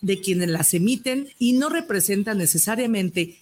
de quienes las emiten y no representan necesariamente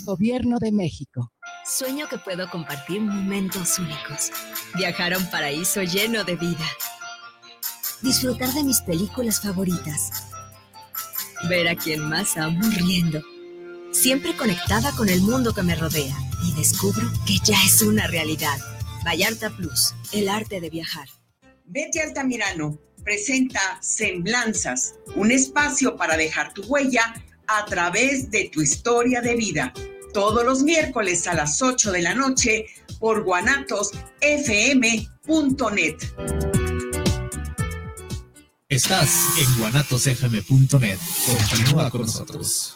Gobierno de México. Sueño que puedo compartir momentos únicos. Viajar a un paraíso lleno de vida. Disfrutar de mis películas favoritas. Ver a quien más amo riendo. Siempre conectada con el mundo que me rodea. Y descubro que ya es una realidad. Vallarta Plus, el arte de viajar. Betty Altamirano presenta Semblanzas, un espacio para dejar tu huella a través de tu historia de vida. Todos los miércoles a las 8 de la noche por guanatosfm.net. Estás en guanatosfm.net. Continúa con nosotros.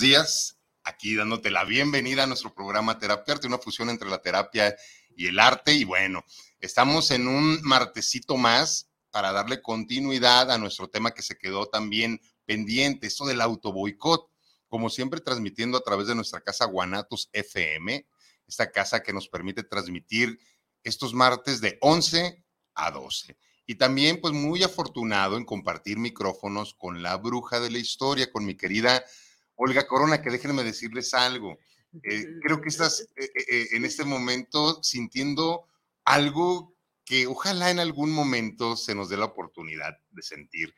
Días. Aquí dándote la bienvenida a nuestro programa Terapia Arte, una fusión entre la terapia y el arte. Y bueno, estamos en un martesito más para darle continuidad a nuestro tema que se quedó también pendiente, esto del autoboicot. Como siempre, transmitiendo a través de nuestra casa Guanatos FM, esta casa que nos permite transmitir estos martes de 11 a 12. Y también, pues muy afortunado en compartir micrófonos con la bruja de la historia, con mi querida Olga Corona, que déjenme decirles algo. Eh, creo que estás eh, eh, en este momento sintiendo algo que ojalá en algún momento se nos dé la oportunidad de sentir.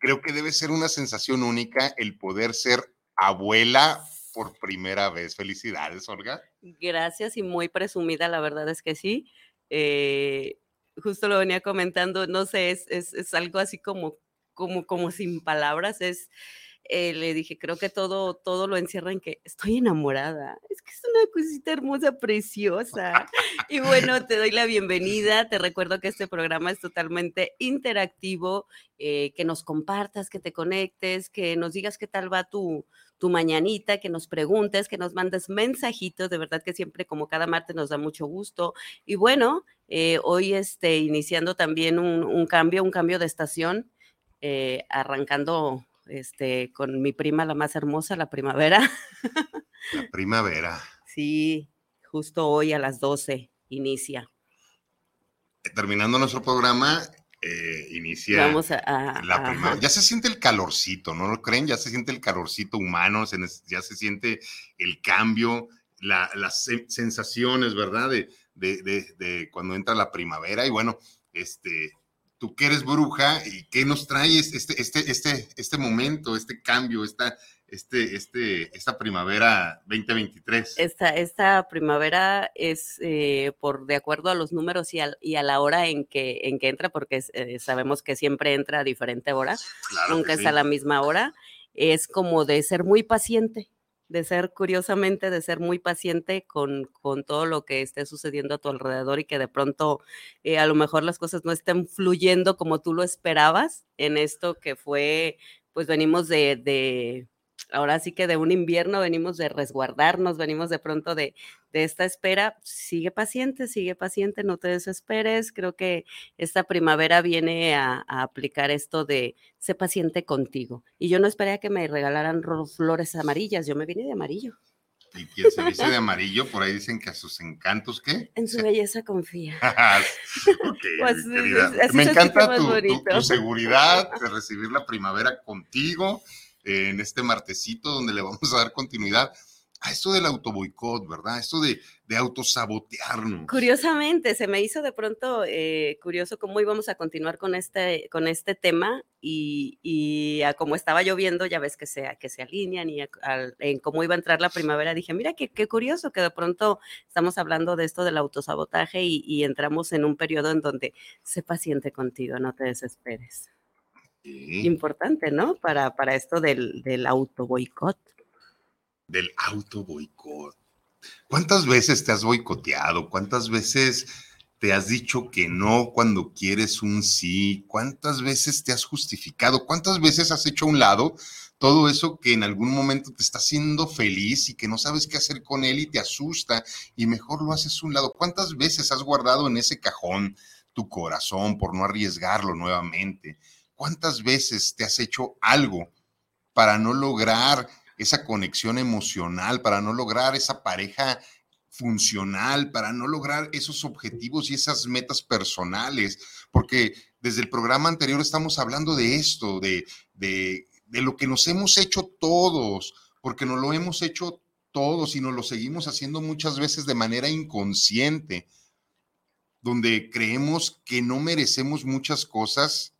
Creo que debe ser una sensación única el poder ser abuela por primera vez. Felicidades, Olga. Gracias y muy presumida, la verdad es que sí. Eh, justo lo venía comentando, no sé, es, es, es algo así como, como, como sin palabras, es, eh, le dije, creo que todo, todo lo encierra en que estoy enamorada, es que es una cosita hermosa, preciosa. Y bueno, te doy la bienvenida, te recuerdo que este programa es totalmente interactivo, eh, que nos compartas, que te conectes, que nos digas qué tal va tu, tu mañanita, que nos preguntes, que nos mandes mensajitos, de verdad que siempre como cada martes nos da mucho gusto. Y bueno, eh, hoy este, iniciando también un, un, cambio, un cambio de estación, eh, arrancando este, con mi prima la más hermosa, la primavera. La primavera. sí, justo hoy a las 12 inicia. Terminando nuestro programa, eh, inicia Vamos a, a, la primavera. Ya se siente el calorcito, ¿no lo creen? Ya se siente el calorcito humano, se, ya se siente el cambio, la, las sensaciones, ¿verdad? De, de, de, de, cuando entra la primavera. Y bueno, este, tú que eres bruja, ¿y qué nos trae este, este, este, este momento, este cambio, esta, este, este, esta primavera 2023? Esta, esta primavera es eh, por de acuerdo a los números y a, y a, la hora en que, en que entra, porque eh, sabemos que siempre entra a diferente hora, claro nunca sí. es a la misma hora, es como de ser muy paciente. De ser curiosamente, de ser muy paciente con, con todo lo que esté sucediendo a tu alrededor y que de pronto eh, a lo mejor las cosas no estén fluyendo como tú lo esperabas en esto que fue, pues venimos de, de ahora sí que de un invierno venimos de resguardarnos, venimos de pronto de, de esta espera. Sigue paciente, sigue paciente, no te desesperes. Creo que esta primavera viene a, aplicar esto de sé paciente contigo. Y yo no esperé a que me regalaran flores amarillas, yo me vine de amarillo. Y quien se dice de amarillo, por ahí dicen que a sus encantos, ¿qué? En su belleza confía. pues, me encanta tu, tu, seguridad de recibir la primavera contigo en este martesito donde le vamos a dar continuidad a esto del autoboicot, ¿verdad? Esto de, de autosabotearnos. Curiosamente, se me hizo de pronto eh, curioso cómo íbamos a continuar con este, con este tema y, y a cómo estaba lloviendo, ya ves que se, que se alinean y en cómo iba a entrar la primavera, dije, mira, qué, qué, curioso que de pronto estamos hablando de esto del autosabotaje y, y entramos en un periodo en donde sé paciente contigo, no te desesperes. Importante, ¿no? Para, para esto del, del auto boicot. Del auto boicot. ¿Cuántas veces te has boicoteado? ¿Cuántas veces te has dicho que no cuando quieres un sí? ¿Cuántas veces te has justificado? ¿Cuántas veces has hecho a un lado todo eso que en algún momento te está haciendo feliz y que no sabes qué hacer con él y te asusta y mejor lo haces a un lado? ¿Cuántas veces has guardado en ese cajón tu corazón por no arriesgarlo nuevamente? ¿Cuántas veces te has hecho algo para no lograr esa conexión emocional, para no lograr esa pareja funcional, para no lograr esos objetivos y esas metas personales? Porque desde el programa anterior estamos hablando de esto, de, de, lo que nos hemos hecho todos, porque no lo hemos hecho todos y nos lo seguimos haciendo muchas veces de manera inconsciente, donde creemos que no merecemos muchas cosas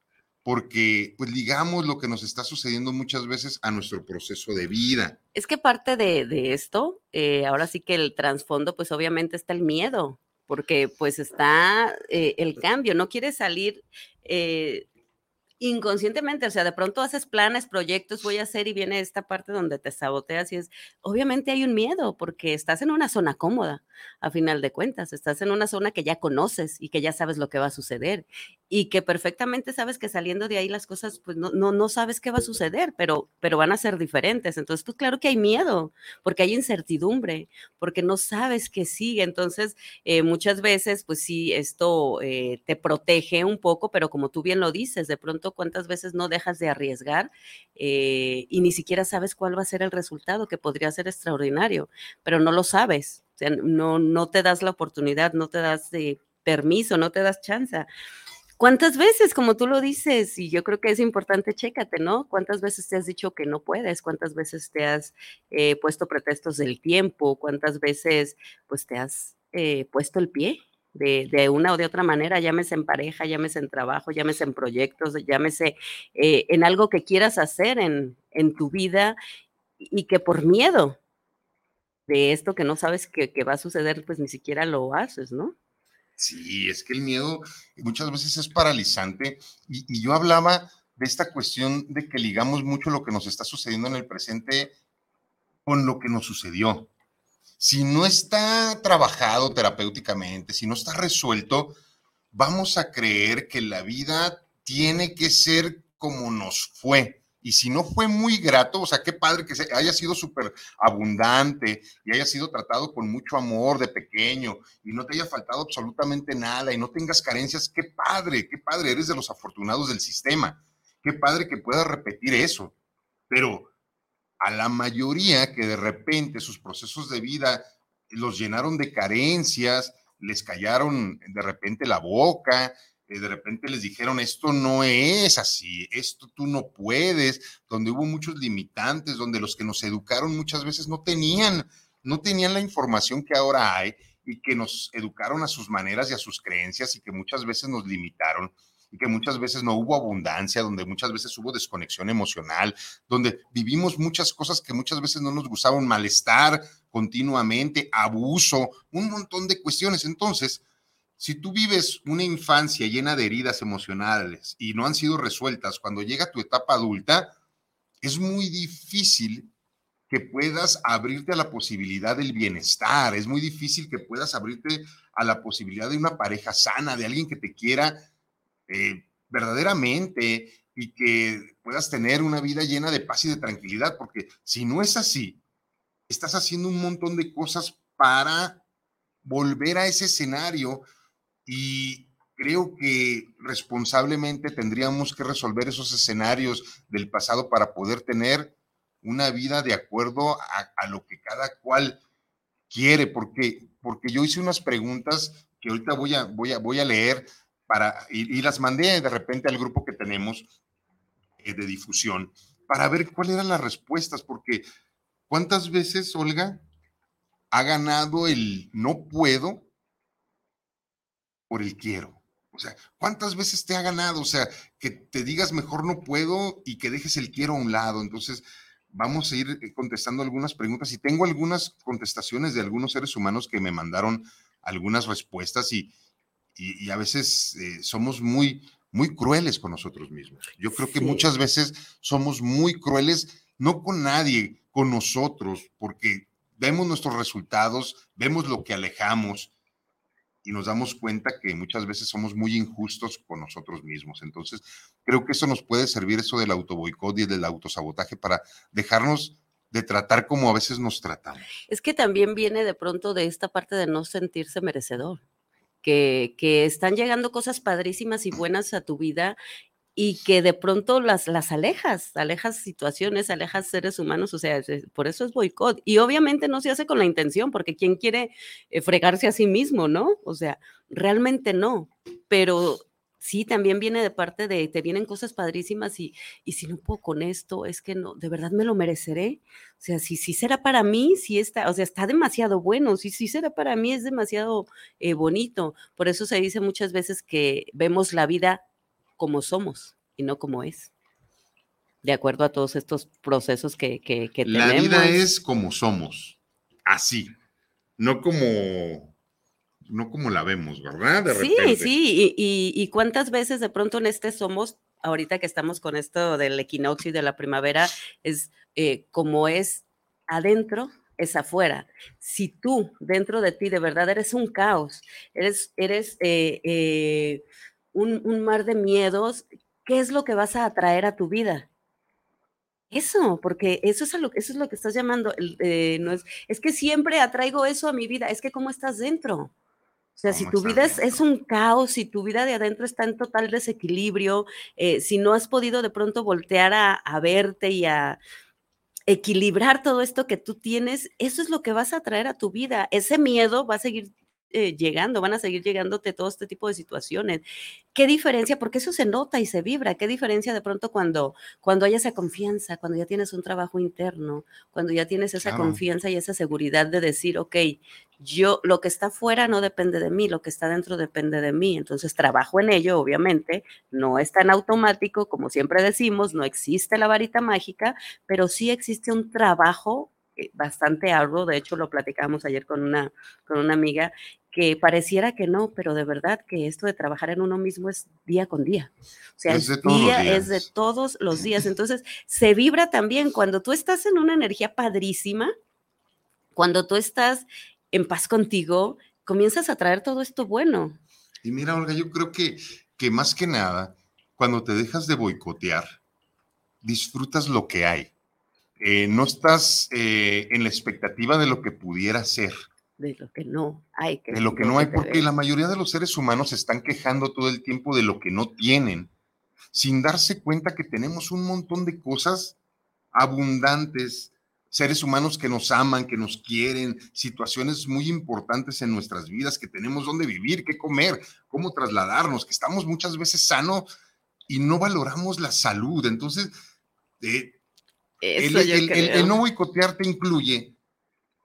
porque pues ligamos lo que nos está sucediendo muchas veces a nuestro proceso de vida. Es que parte de, esto, eh, ahora sí que el trasfondo, pues obviamente está el miedo, porque pues está eh, el cambio, no quieres salir eh, inconscientemente, o sea, de pronto haces planes, proyectos, voy a hacer y viene esta parte donde te saboteas y es, obviamente hay un miedo porque estás en una zona cómoda, a final de cuentas, estás en una zona que ya conoces y que ya sabes lo que va a suceder y que perfectamente sabes que saliendo de ahí las cosas, pues no, no, no sabes qué va a suceder, pero, pero van a ser diferentes. Entonces, pues claro que hay miedo, porque hay incertidumbre, porque no sabes qué sigue. Entonces, eh, muchas veces, pues sí, esto eh, te protege un poco, pero como tú bien lo dices, de pronto cuántas veces no dejas de arriesgar eh, y ni siquiera sabes cuál va a ser el resultado, que podría ser extraordinario, pero no lo sabes, o sea, no, no te das la oportunidad, no te das de permiso, no te das chance. ¿Cuántas veces, como tú lo dices, y yo creo que es importante, chécate, ¿no? ¿Cuántas veces te has dicho que no puedes? ¿Cuántas veces te has eh, puesto pretextos del tiempo? ¿Cuántas veces, pues, te has eh, puesto el pie? de, una o de otra manera, llámese en pareja, llámese en trabajo, llámese en proyectos, llámese eh, en algo que quieras hacer en, en, tu vida y que por miedo de esto que no sabes que, que va a suceder, pues ni siquiera lo haces, ¿no? Sí, es que el miedo muchas veces es paralizante y, yo hablaba de esta cuestión de que ligamos mucho lo que nos está sucediendo en el presente con lo que nos sucedió si no está trabajado terapéuticamente, si no está resuelto, vamos a creer que la vida tiene que ser como nos fue. Y si no fue muy grato, o sea, qué padre que haya sido súper abundante y haya sido tratado con mucho amor de pequeño y no te haya faltado absolutamente nada y no tengas carencias, qué padre, qué padre, eres de los afortunados del sistema. Qué padre que puedas repetir eso. Pero a la mayoría que de repente sus procesos de vida los llenaron de carencias, les callaron de repente la boca, de repente les dijeron, esto no es así, esto tú no puedes, donde hubo muchos limitantes, donde los que nos educaron muchas veces no tenían, no tenían la información que ahora hay y que nos educaron a sus maneras y a sus creencias y que muchas veces nos limitaron y que muchas veces no hubo abundancia, donde muchas veces hubo desconexión emocional, donde vivimos muchas cosas que muchas veces no nos gustaban, malestar continuamente, abuso, un montón de cuestiones. Entonces, si tú vives una infancia llena de heridas emocionales y no han sido resueltas, cuando llega tu etapa adulta, es muy difícil que puedas abrirte a la posibilidad del bienestar. Es muy difícil que puedas abrirte a la posibilidad de una pareja sana, de alguien que te quiera eh, verdaderamente y que puedas tener una vida llena de paz y de tranquilidad, porque si no es así, estás haciendo un montón de cosas para volver a ese escenario y creo que responsablemente tendríamos que resolver esos escenarios del pasado para poder tener una vida de acuerdo a, lo que cada cual quiere, porque, porque yo hice unas preguntas que ahorita voy a, voy a, voy a leer para, y, las mandé de repente al grupo que tenemos eh, de difusión para ver cuáles eran las respuestas, porque ¿cuántas veces, Olga, ha ganado el no puedo por el quiero? O sea, ¿cuántas veces te ha ganado? O sea, que te digas mejor no puedo y que dejes el quiero a un lado. Entonces, vamos a ir eh, contestando algunas preguntas y tengo algunas contestaciones de algunos seres humanos que me mandaron algunas respuestas y, y, a veces eh, somos muy, muy crueles con nosotros mismos. Yo creo que muchas veces somos muy crueles, no con nadie, con nosotros, porque vemos nuestros resultados, vemos lo que alejamos y nos damos cuenta que muchas veces somos muy injustos con nosotros mismos. Entonces, creo que eso nos puede servir, eso del autoboicot y del autosabotaje, para dejarnos de tratar como a veces nos tratamos. Es que también viene de pronto de esta parte de no sentirse merecedor. Que, que, están llegando cosas padrísimas y buenas a tu vida y que de pronto las, las alejas, alejas situaciones, alejas seres humanos, o sea, por eso es boicot. Y obviamente no se hace con la intención, porque quien quiere eh, fregarse a sí mismo, ¿no? O sea, realmente no, pero sí, también viene de parte de, te vienen cosas padrísimas y, y si no puedo con esto, es que no, de verdad me lo mereceré. O sea, si, si será para mí, si está, o sea, está demasiado bueno, si, si será para mí, es demasiado eh, bonito. Por eso se dice muchas veces que vemos la vida como somos y no como es. De acuerdo a todos estos procesos que, que, La tenemos. La vida es como somos, así, no como, no como la vemos, ¿verdad? De sí, sí, y, y, cuántas veces de pronto en este somos, ahorita que estamos con esto del equinoccio y de la primavera, es eh, como es adentro, es afuera. Si tú dentro de ti de verdad eres un caos, eres, eres eh, eh, un, mar de miedos, ¿qué es lo que vas a atraer a tu vida? Eso, porque eso es, lo, eso es lo que estás llamando. Eh, no es, es que siempre atraigo eso a mi vida. Es que cómo estás dentro. O sea, si tu vida es, un caos, si tu vida de adentro está en total desequilibrio, eh, si no has podido de pronto voltear a, a, verte y a equilibrar todo esto que tú tienes, eso es lo que vas a traer a tu vida. Ese miedo va a seguir eh, llegando, van a seguir llegándote todo este tipo de situaciones. ¿Qué diferencia? Porque eso se nota y se vibra. ¿Qué diferencia de pronto cuando, cuando hay esa confianza, cuando ya tienes un trabajo interno, cuando ya tienes esa confianza y esa seguridad de decir, ok, yo, lo que está fuera no depende de mí, lo que está dentro depende de mí. Entonces trabajo en ello, obviamente, no es tan automático, como siempre decimos, no existe la varita mágica, pero sí existe un trabajo eh, bastante arduo, de hecho lo platicamos ayer con una, con una amiga, que pareciera que no, pero de verdad que esto de trabajar en uno mismo es día con día. O sea, es, día es de todos los días. Entonces, se vibra también cuando tú estás en una energía padrísima, cuando tú estás en paz contigo, comienzas a traer todo esto bueno. Y mira, Olga, yo creo que, que más que nada, cuando te dejas de boicotear, disfrutas lo que hay. Eh, no estás eh, en la expectativa de lo que pudiera ser de lo que no hay. Que de lo que no hay, porque la mayoría de los seres humanos se están quejando todo el tiempo de lo que no tienen, sin darse cuenta que tenemos un montón de cosas abundantes, seres humanos que nos aman, que nos quieren, situaciones muy importantes en nuestras vidas, que tenemos dónde vivir, qué comer, cómo trasladarnos, que estamos muchas veces sanos y no valoramos la salud. Entonces, eh, el, el, no boicotear te incluye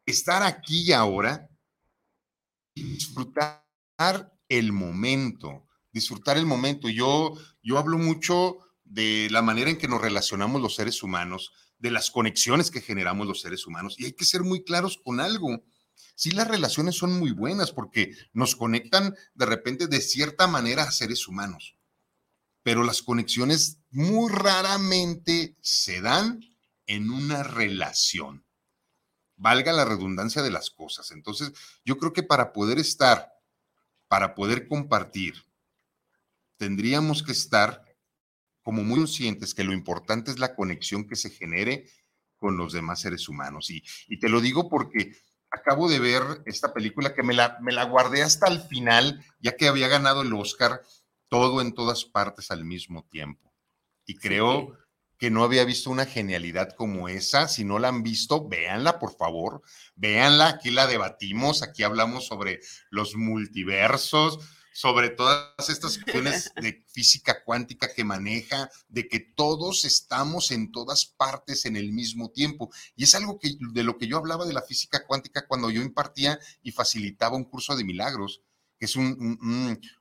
estar aquí y ahora disfrutar el momento, disfrutar el momento. Yo, yo hablo mucho de la manera en que nos relacionamos los seres humanos, de las conexiones que generamos los seres humanos, y hay que ser muy claros con algo. Sí, las relaciones son muy buenas porque nos conectan de repente de cierta manera a seres humanos, pero las conexiones muy raramente se dan en una relación. Valga la redundancia de las cosas. Entonces, yo creo que para poder estar, para poder compartir, tendríamos que estar como muy conscientes que lo importante es la conexión que se genere con los demás seres humanos. Y, y te lo digo porque acabo de ver esta película que me la, me la guardé hasta el final, ya que había ganado el Oscar todo en todas partes al mismo tiempo. Y creo que no había visto una genialidad como esa. Si no la han visto, véanla, por favor. Véanla, aquí la debatimos, aquí hablamos sobre los multiversos, sobre todas estas cuestiones de física cuántica que maneja, de que todos estamos en todas partes en el mismo tiempo. Y es algo que, de lo que yo hablaba de la física cuántica cuando yo impartía y facilitaba un curso de milagros, que es un,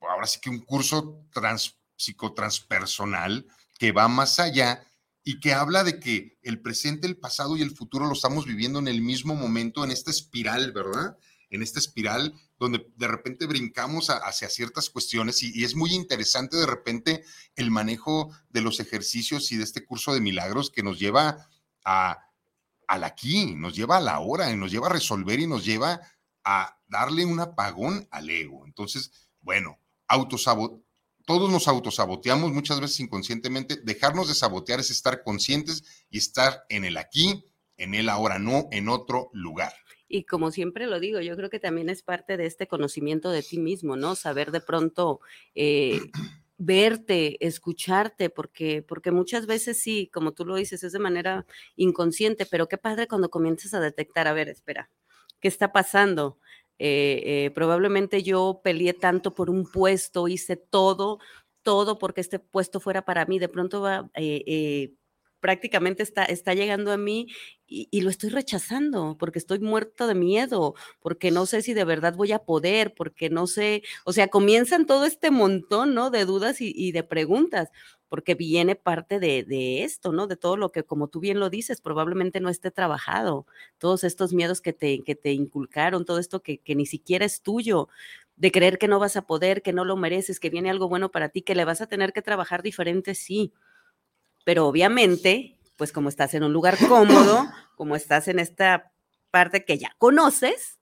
ahora sí que un curso trans, psicotranspersonal que va más allá y que habla de que el presente, el pasado y el futuro lo estamos viviendo en el mismo momento, en esta espiral, ¿verdad? En esta espiral donde de repente brincamos hacia ciertas cuestiones y, es muy interesante de repente el manejo de los ejercicios y de este curso de milagros que nos lleva a, al aquí, nos lleva a la hora y nos lleva a resolver y nos lleva a darle un apagón al ego. Entonces, bueno, autosabot todos nos autosaboteamos muchas veces inconscientemente. Dejarnos de sabotear es estar conscientes y estar en el aquí, en el ahora, no en otro lugar. Y como siempre lo digo, yo creo que también es parte de este conocimiento de ti mismo, ¿no? Saber de pronto eh, verte, escucharte, porque, porque muchas veces sí, como tú lo dices, es de manera inconsciente, pero qué padre cuando comienzas a detectar, a ver, espera, ¿qué está pasando? Eh, eh, probablemente yo peleé tanto por un puesto, hice todo, todo porque este puesto fuera para mí, de pronto va, prácticamente está, está llegando a mí y, lo estoy rechazando porque estoy muerto de miedo, porque no sé si de verdad voy a poder, porque no sé, o sea, comienzan todo este montón, ¿no? De dudas y, de preguntas, porque viene parte de, esto, ¿no? De todo lo que, como tú bien lo dices, probablemente no esté trabajado, todos estos miedos que te, que te inculcaron, todo esto que, que ni siquiera es tuyo, de creer que no vas a poder, que no lo mereces, que viene algo bueno para ti, que le vas a tener que trabajar diferente, sí pero obviamente, pues como estás en un lugar cómodo, como estás en esta parte que ya conoces,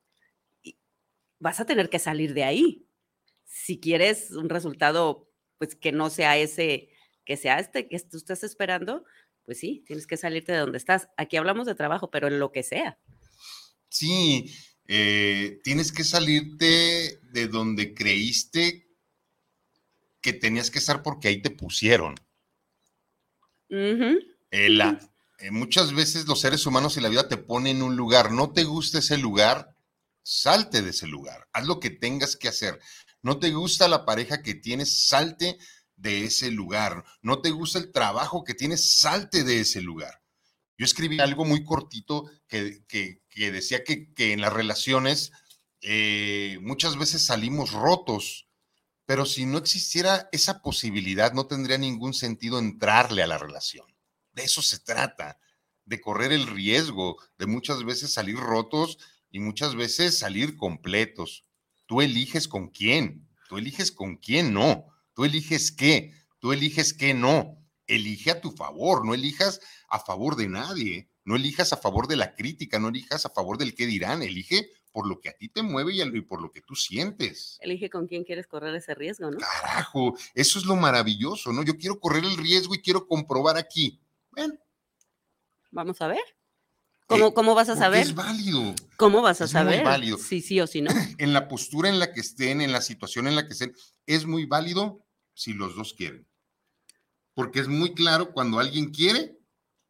vas a tener que salir de ahí. Si quieres un resultado, pues que no sea ese, que sea este que tú estás esperando, pues sí, tienes que salirte de donde estás. Aquí hablamos de trabajo, pero en lo que sea. Sí, eh, tienes que salirte de donde creíste que tenías que estar porque ahí te pusieron. Eh, eh, muchas veces los seres humanos y la vida te ponen en un lugar, no te gusta ese lugar, salte de ese lugar, haz lo que tengas que hacer. No te gusta la pareja que tienes, salte de ese lugar. No te gusta el trabajo que tienes, salte de ese lugar. Yo escribí algo muy cortito que, decía que, en las relaciones eh, muchas veces salimos rotos pero si no existiera esa posibilidad, no tendría ningún sentido entrarle a la relación. De eso se trata, de correr el riesgo de muchas veces salir rotos y muchas veces salir completos. Tú eliges con quién, tú eliges con quién no, tú eliges qué, tú eliges qué no. Elige a tu favor, no elijas a favor de nadie, no elijas a favor de la crítica, no elijas a favor del qué dirán, elige por lo que a ti te mueve y, por lo que tú sientes. Elige con quién quieres correr ese riesgo, ¿no? Carajo, eso es lo maravilloso, ¿no? Yo quiero correr el riesgo y quiero comprobar aquí. Bueno. Vamos a ver. ¿Cómo, eh, ¿Cómo, vas a saber? Es válido. ¿Cómo vas a saber? Es válido. Sí, sí o sí, no. En la postura en la que estén, en la situación en la que estén, es muy válido si los dos quieren. Porque es muy claro cuando alguien quiere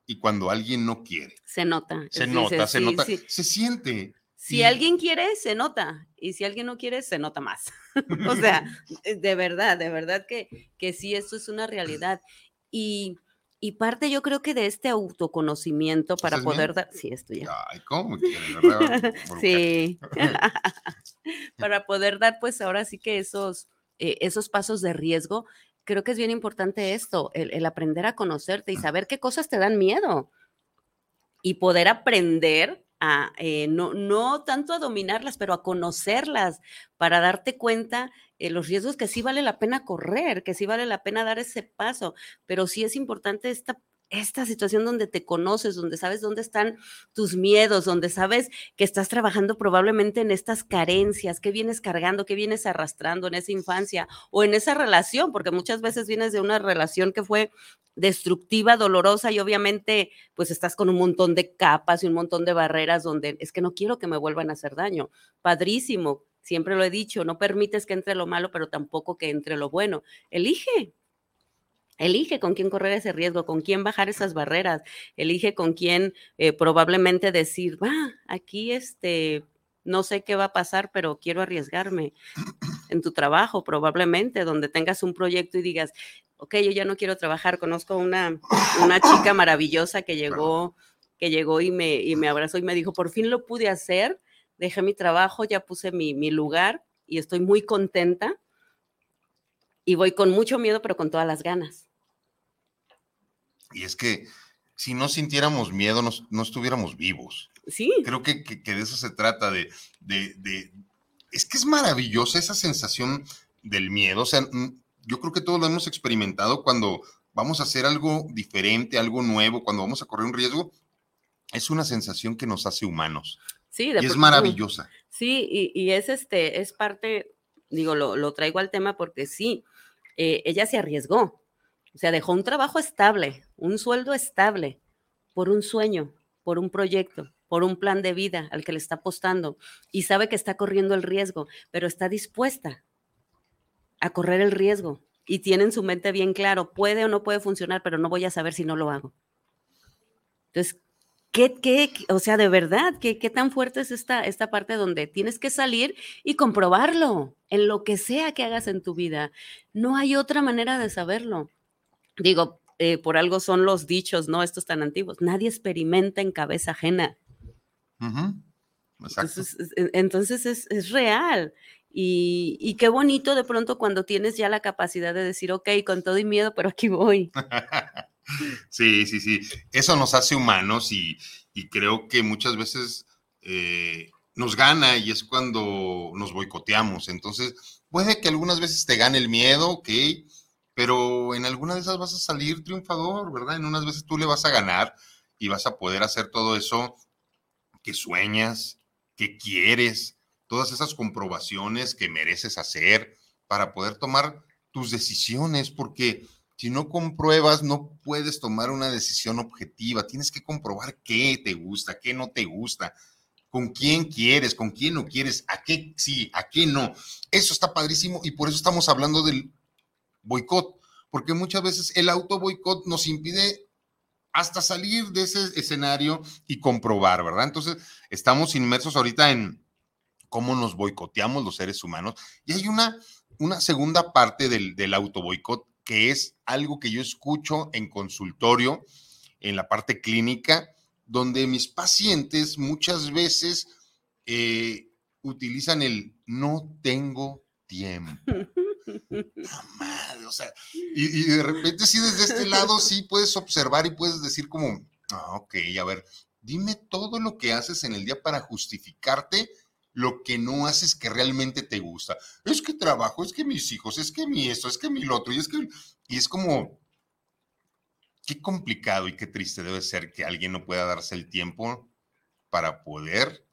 y cuando alguien no quiere. Se nota. Se nota, se nota. Se siente. Si alguien quiere, se nota. Y si alguien no quiere, se nota más. o sea, eh, de verdad, de verdad que, que sí, esto es una realidad. Y, y parte yo creo que de este autoconocimiento para poder dar... Sí, esto ya. Ay, ¿cómo sí. para poder dar, pues ahora sí que esos, eh, esos pasos de riesgo, creo que es bien importante esto, el, el aprender a conocerte y saber qué cosas te dan miedo. Y poder aprender eh, no, no tanto a dominarlas, pero a conocerlas para darte cuenta eh, los riesgos que sí vale la pena correr, que sí vale la pena dar ese paso, pero sí es importante esta esta situación donde te conoces, donde sabes dónde están tus miedos, donde sabes que estás trabajando probablemente en estas carencias, que vienes cargando, que vienes arrastrando en esa infancia o en esa relación, porque muchas veces vienes de una relación que fue destructiva, dolorosa y obviamente pues estás con un montón de capas y un montón de barreras donde es que no quiero que me vuelvan a hacer daño. Padrísimo, siempre lo he dicho, no permites que entre lo malo, pero tampoco que entre lo bueno. Elige, Elige con quién correr ese riesgo, con quién bajar esas barreras, elige con quién eh, probablemente decir, va, aquí este, no sé qué va a pasar, pero quiero arriesgarme en tu trabajo, probablemente, donde tengas un proyecto y digas, ok, yo ya no quiero trabajar, conozco una, una chica maravillosa que llegó, que llegó y me, y me abrazó y me dijo, por fin lo pude hacer, dejé mi trabajo, ya puse mi, mi lugar y estoy muy contenta y voy con mucho miedo, pero con todas las ganas. Y es que si no sintiéramos miedo, no, estuviéramos vivos. Sí. Creo que, de eso se trata, de, de, Es que es maravillosa esa sensación del miedo. O sea, yo creo que todos lo hemos experimentado cuando vamos a hacer algo diferente, algo nuevo, cuando vamos a correr un riesgo. Es una sensación que nos hace humanos. Sí, y es maravillosa. Sí, y, es este, es parte, digo, lo, traigo al tema porque sí, eh, ella se arriesgó, o sea, dejó un trabajo estable, un sueldo estable, por un sueño, por un proyecto, por un plan de vida al que le está apostando y sabe que está corriendo el riesgo, pero está dispuesta a correr el riesgo y tiene en su mente bien claro, puede o no puede funcionar, pero no voy a saber si no lo hago. Entonces, ¿qué, qué, o sea, de verdad, qué, qué tan fuerte es esta, esta parte donde tienes que salir y comprobarlo en lo que sea que hagas en tu vida? No hay otra manera de saberlo digo, eh, por algo son los dichos, ¿no? Estos tan antiguos. Nadie experimenta en cabeza ajena. Entonces, es, real. Y, qué bonito de pronto cuando tienes ya la capacidad de decir, ok, con todo y miedo, pero aquí voy. sí, sí, sí. Eso nos hace humanos y, creo que muchas veces eh, nos gana y es cuando nos boicoteamos. Entonces, puede que algunas veces te gane el miedo, ok, pero en alguna de esas vas a salir triunfador, ¿verdad? En unas veces tú le vas a ganar y vas a poder hacer todo eso que sueñas, que quieres, todas esas comprobaciones que mereces hacer para poder tomar tus decisiones, porque si no compruebas, no puedes tomar una decisión objetiva. Tienes que comprobar qué te gusta, qué no te gusta, con quién quieres, con quién no quieres, a qué sí, a qué no. Eso está padrísimo y por eso estamos hablando del boicot, porque muchas veces el auto boicot nos impide hasta salir de ese escenario y comprobar, ¿verdad? Entonces, estamos inmersos ahorita en cómo nos boicoteamos los seres humanos. Y hay una, una segunda parte del, del auto boicot que es algo que yo escucho en consultorio, en la parte clínica, donde mis pacientes muchas veces eh, utilizan el no tengo tiempo. madre, o sea, y, de repente sí desde este lado sí puedes observar y puedes decir como, ah, ok, a ver, dime todo lo que haces en el día para justificarte lo que no haces que realmente te gusta. Es que trabajo, es que mis hijos, es que mi esto, es que mi lo otro, y es que, y es como, qué complicado y qué triste debe ser que alguien no pueda darse el tiempo para poder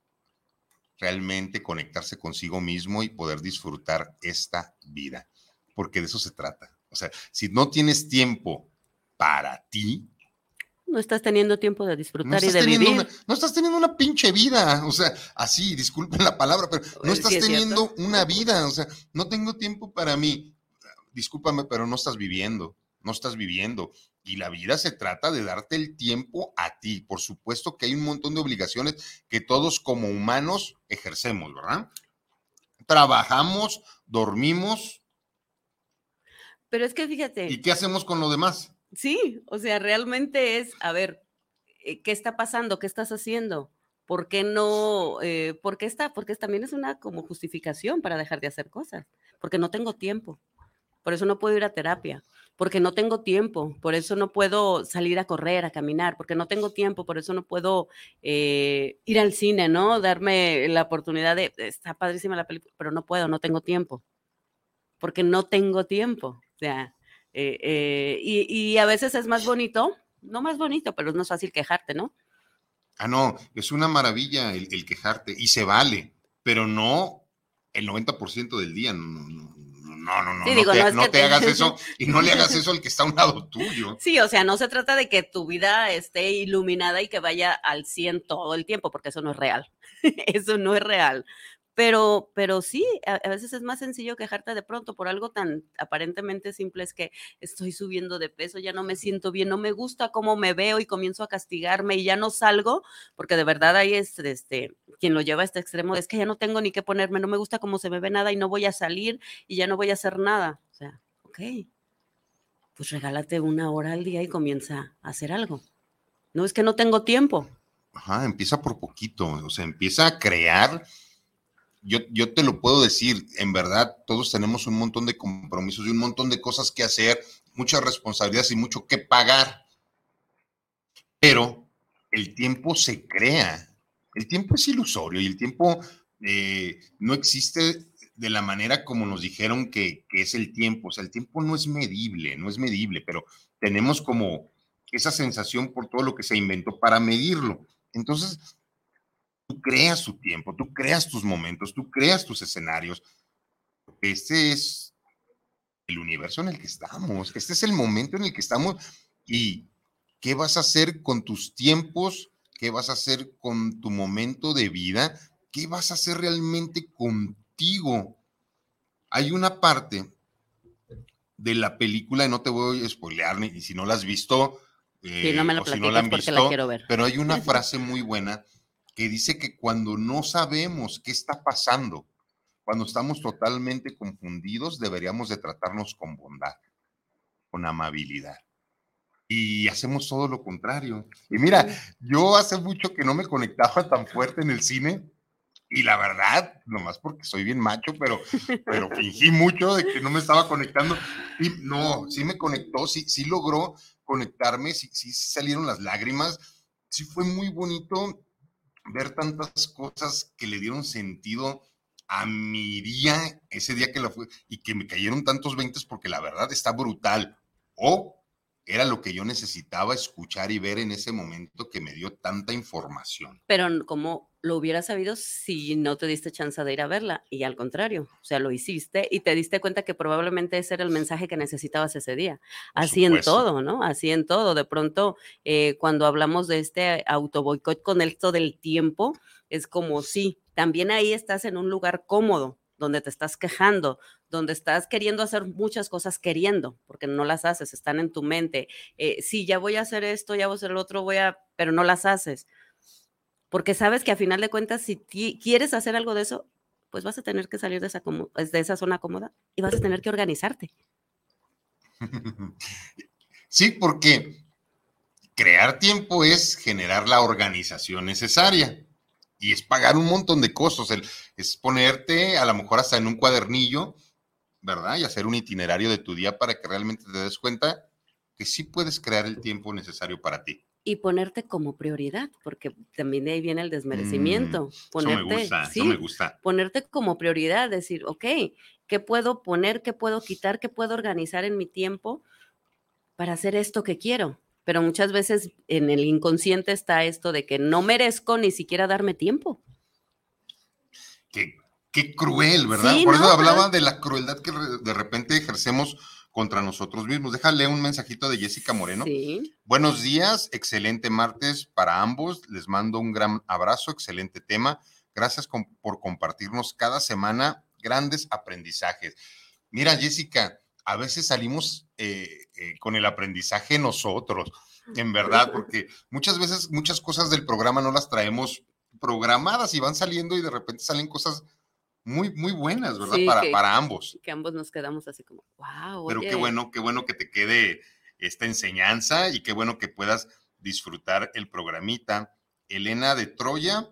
realmente conectarse consigo mismo y poder disfrutar esta vida, porque de eso se trata. O sea, si no tienes tiempo para ti, no estás teniendo tiempo de disfrutar y de vivir. no estás teniendo una pinche vida, o sea, así, disculpen la palabra, pero no estás teniendo una vida, o sea, no tengo tiempo para mí. Discúlpame, pero no estás viviendo, no estás viviendo. Y la vida se trata de darte el tiempo a ti. Por supuesto que hay un montón de obligaciones que todos como humanos ejercemos, ¿verdad? Trabajamos, dormimos. Pero es que fíjate. ¿Y qué hacemos con lo demás? Sí, o sea, realmente es, a ver, eh, ¿qué está pasando? ¿Qué estás haciendo? ¿Por qué no? Eh, ¿Por qué está? Porque también es una como justificación para dejar de hacer cosas. Porque no tengo tiempo. Por eso no puedo ir a terapia porque no tengo tiempo, por eso no puedo salir a correr, a caminar, porque no tengo tiempo, por eso no puedo eh, ir al cine, ¿no? Darme la oportunidad de, está padrísima la película, pero no puedo, no tengo tiempo, porque no tengo tiempo. O eh, eh, y, a veces es más bonito no más bonito, pero es más fácil quejarte, ¿no? Ah, no, es una maravilla el, quejarte y se vale, pero no el 90% del día. No, no, no, no, no, no, te, hagas eso y no le hagas eso al que está a un lado tuyo. Sí, o sea, no se trata de que tu vida esté iluminada y que vaya al 100 todo el tiempo, porque eso no es real. eso no es real. Pero, pero sí, a, veces es más sencillo quejarte de pronto por algo tan aparentemente simple, es que estoy subiendo de peso, ya no me siento bien, no me gusta cómo me veo y comienzo a castigarme y ya no salgo, porque de verdad ahí es, este, quien lo lleva a este extremo, es que ya no tengo ni qué ponerme, no me gusta cómo se me ve nada y no voy a salir y ya no voy a hacer nada. O sea, ok, pues regálate una hora al día y comienza a hacer algo. No es que no tengo tiempo. Ajá, empieza por poquito, o sea, empieza a crear yo, te lo puedo decir, en verdad, todos tenemos un montón de compromisos y un montón de cosas que hacer, muchas responsabilidades y mucho que pagar. Pero el tiempo se crea. El tiempo es ilusorio y el tiempo eh, no existe de la manera como nos dijeron que, que, es el tiempo. O sea, el tiempo no es medible, no es medible, pero tenemos como esa sensación por todo lo que se inventó para medirlo. Entonces, tú creas tu tiempo, tú creas tus momentos, tú creas tus escenarios. Este es el universo en el que estamos, este es el momento en el que estamos y qué vas a hacer con tus tiempos, qué vas a hacer con tu momento de vida, qué vas a hacer realmente contigo. Hay una parte de la película, y no te voy a spoilear, ni si no la has visto, eh, no me la si no la han visto, la quiero ver. pero hay una frase muy buena que dice que cuando no sabemos qué está pasando, cuando estamos totalmente confundidos, deberíamos de tratarnos con bondad, con amabilidad. Y hacemos todo lo contrario. Y mira, yo hace mucho que no me conectaba tan fuerte en el cine, y la verdad, nomás porque soy bien macho, pero, pero fingí mucho de que no me estaba conectando. Y no, sí me conectó, sí, sí logró conectarme, sí, sí salieron las lágrimas, sí fue muy bonito ver tantas cosas que le dieron sentido a mi día, ese día que la fue, y que me cayeron tantos veintes porque la verdad está brutal. O era lo que yo necesitaba escuchar y ver en ese momento que me dio tanta información. Pero como lo hubiera sabido si no te diste chance de ir a verla y al contrario, o sea, lo hiciste y te diste cuenta que probablemente ese era el mensaje que necesitabas ese día. Así en todo, ¿no? Así en todo. De pronto, eh, cuando hablamos de este autoboicot con esto del tiempo, es como si también ahí estás en un lugar cómodo, donde te estás quejando, donde estás queriendo hacer muchas cosas queriendo, porque no las haces, están en tu mente. Eh, sí, ya voy a hacer esto, ya voy a hacer el otro, voy a, pero no las haces. Porque sabes que a final de cuentas, si quieres hacer algo de eso, pues vas a tener que salir de esa, de esa zona cómoda y vas a tener que organizarte. Sí, porque crear tiempo es generar la organización necesaria y es pagar un montón de costos. es ponerte a lo mejor hasta en un cuadernillo ¿verdad? Y hacer un itinerario de tu día para que realmente te des cuenta que sí puedes crear el tiempo necesario para ti. Y ponerte como prioridad, porque también de ahí viene el desmerecimiento. ponerte, eso me gusta, eso me gusta. Ponerte como prioridad, decir, ok, ¿qué puedo poner, qué puedo quitar, qué puedo organizar en mi tiempo para hacer esto que quiero? Pero muchas veces en el inconsciente está esto de que no merezco ni siquiera darme tiempo. Qué cruel, ¿verdad? Por eso hablaba de la crueldad que de repente ejercemos contra nosotros mismos. Déjale un mensajito de Jessica Moreno. Sí. Buenos días, excelente martes para ambos. Les mando un gran abrazo, excelente tema. Gracias por compartirnos cada semana grandes aprendizajes. Mira, Jessica, a veces salimos eh, eh, con el aprendizaje nosotros, en verdad, porque muchas veces muchas cosas del programa no las traemos programadas y van saliendo y de repente salen cosas muy, muy buenas, ¿verdad? para, para ambos. Que ambos nos quedamos así como, wow. Pero qué bueno, qué bueno que te quede esta enseñanza y qué bueno que puedas disfrutar el programita. Elena de Troya,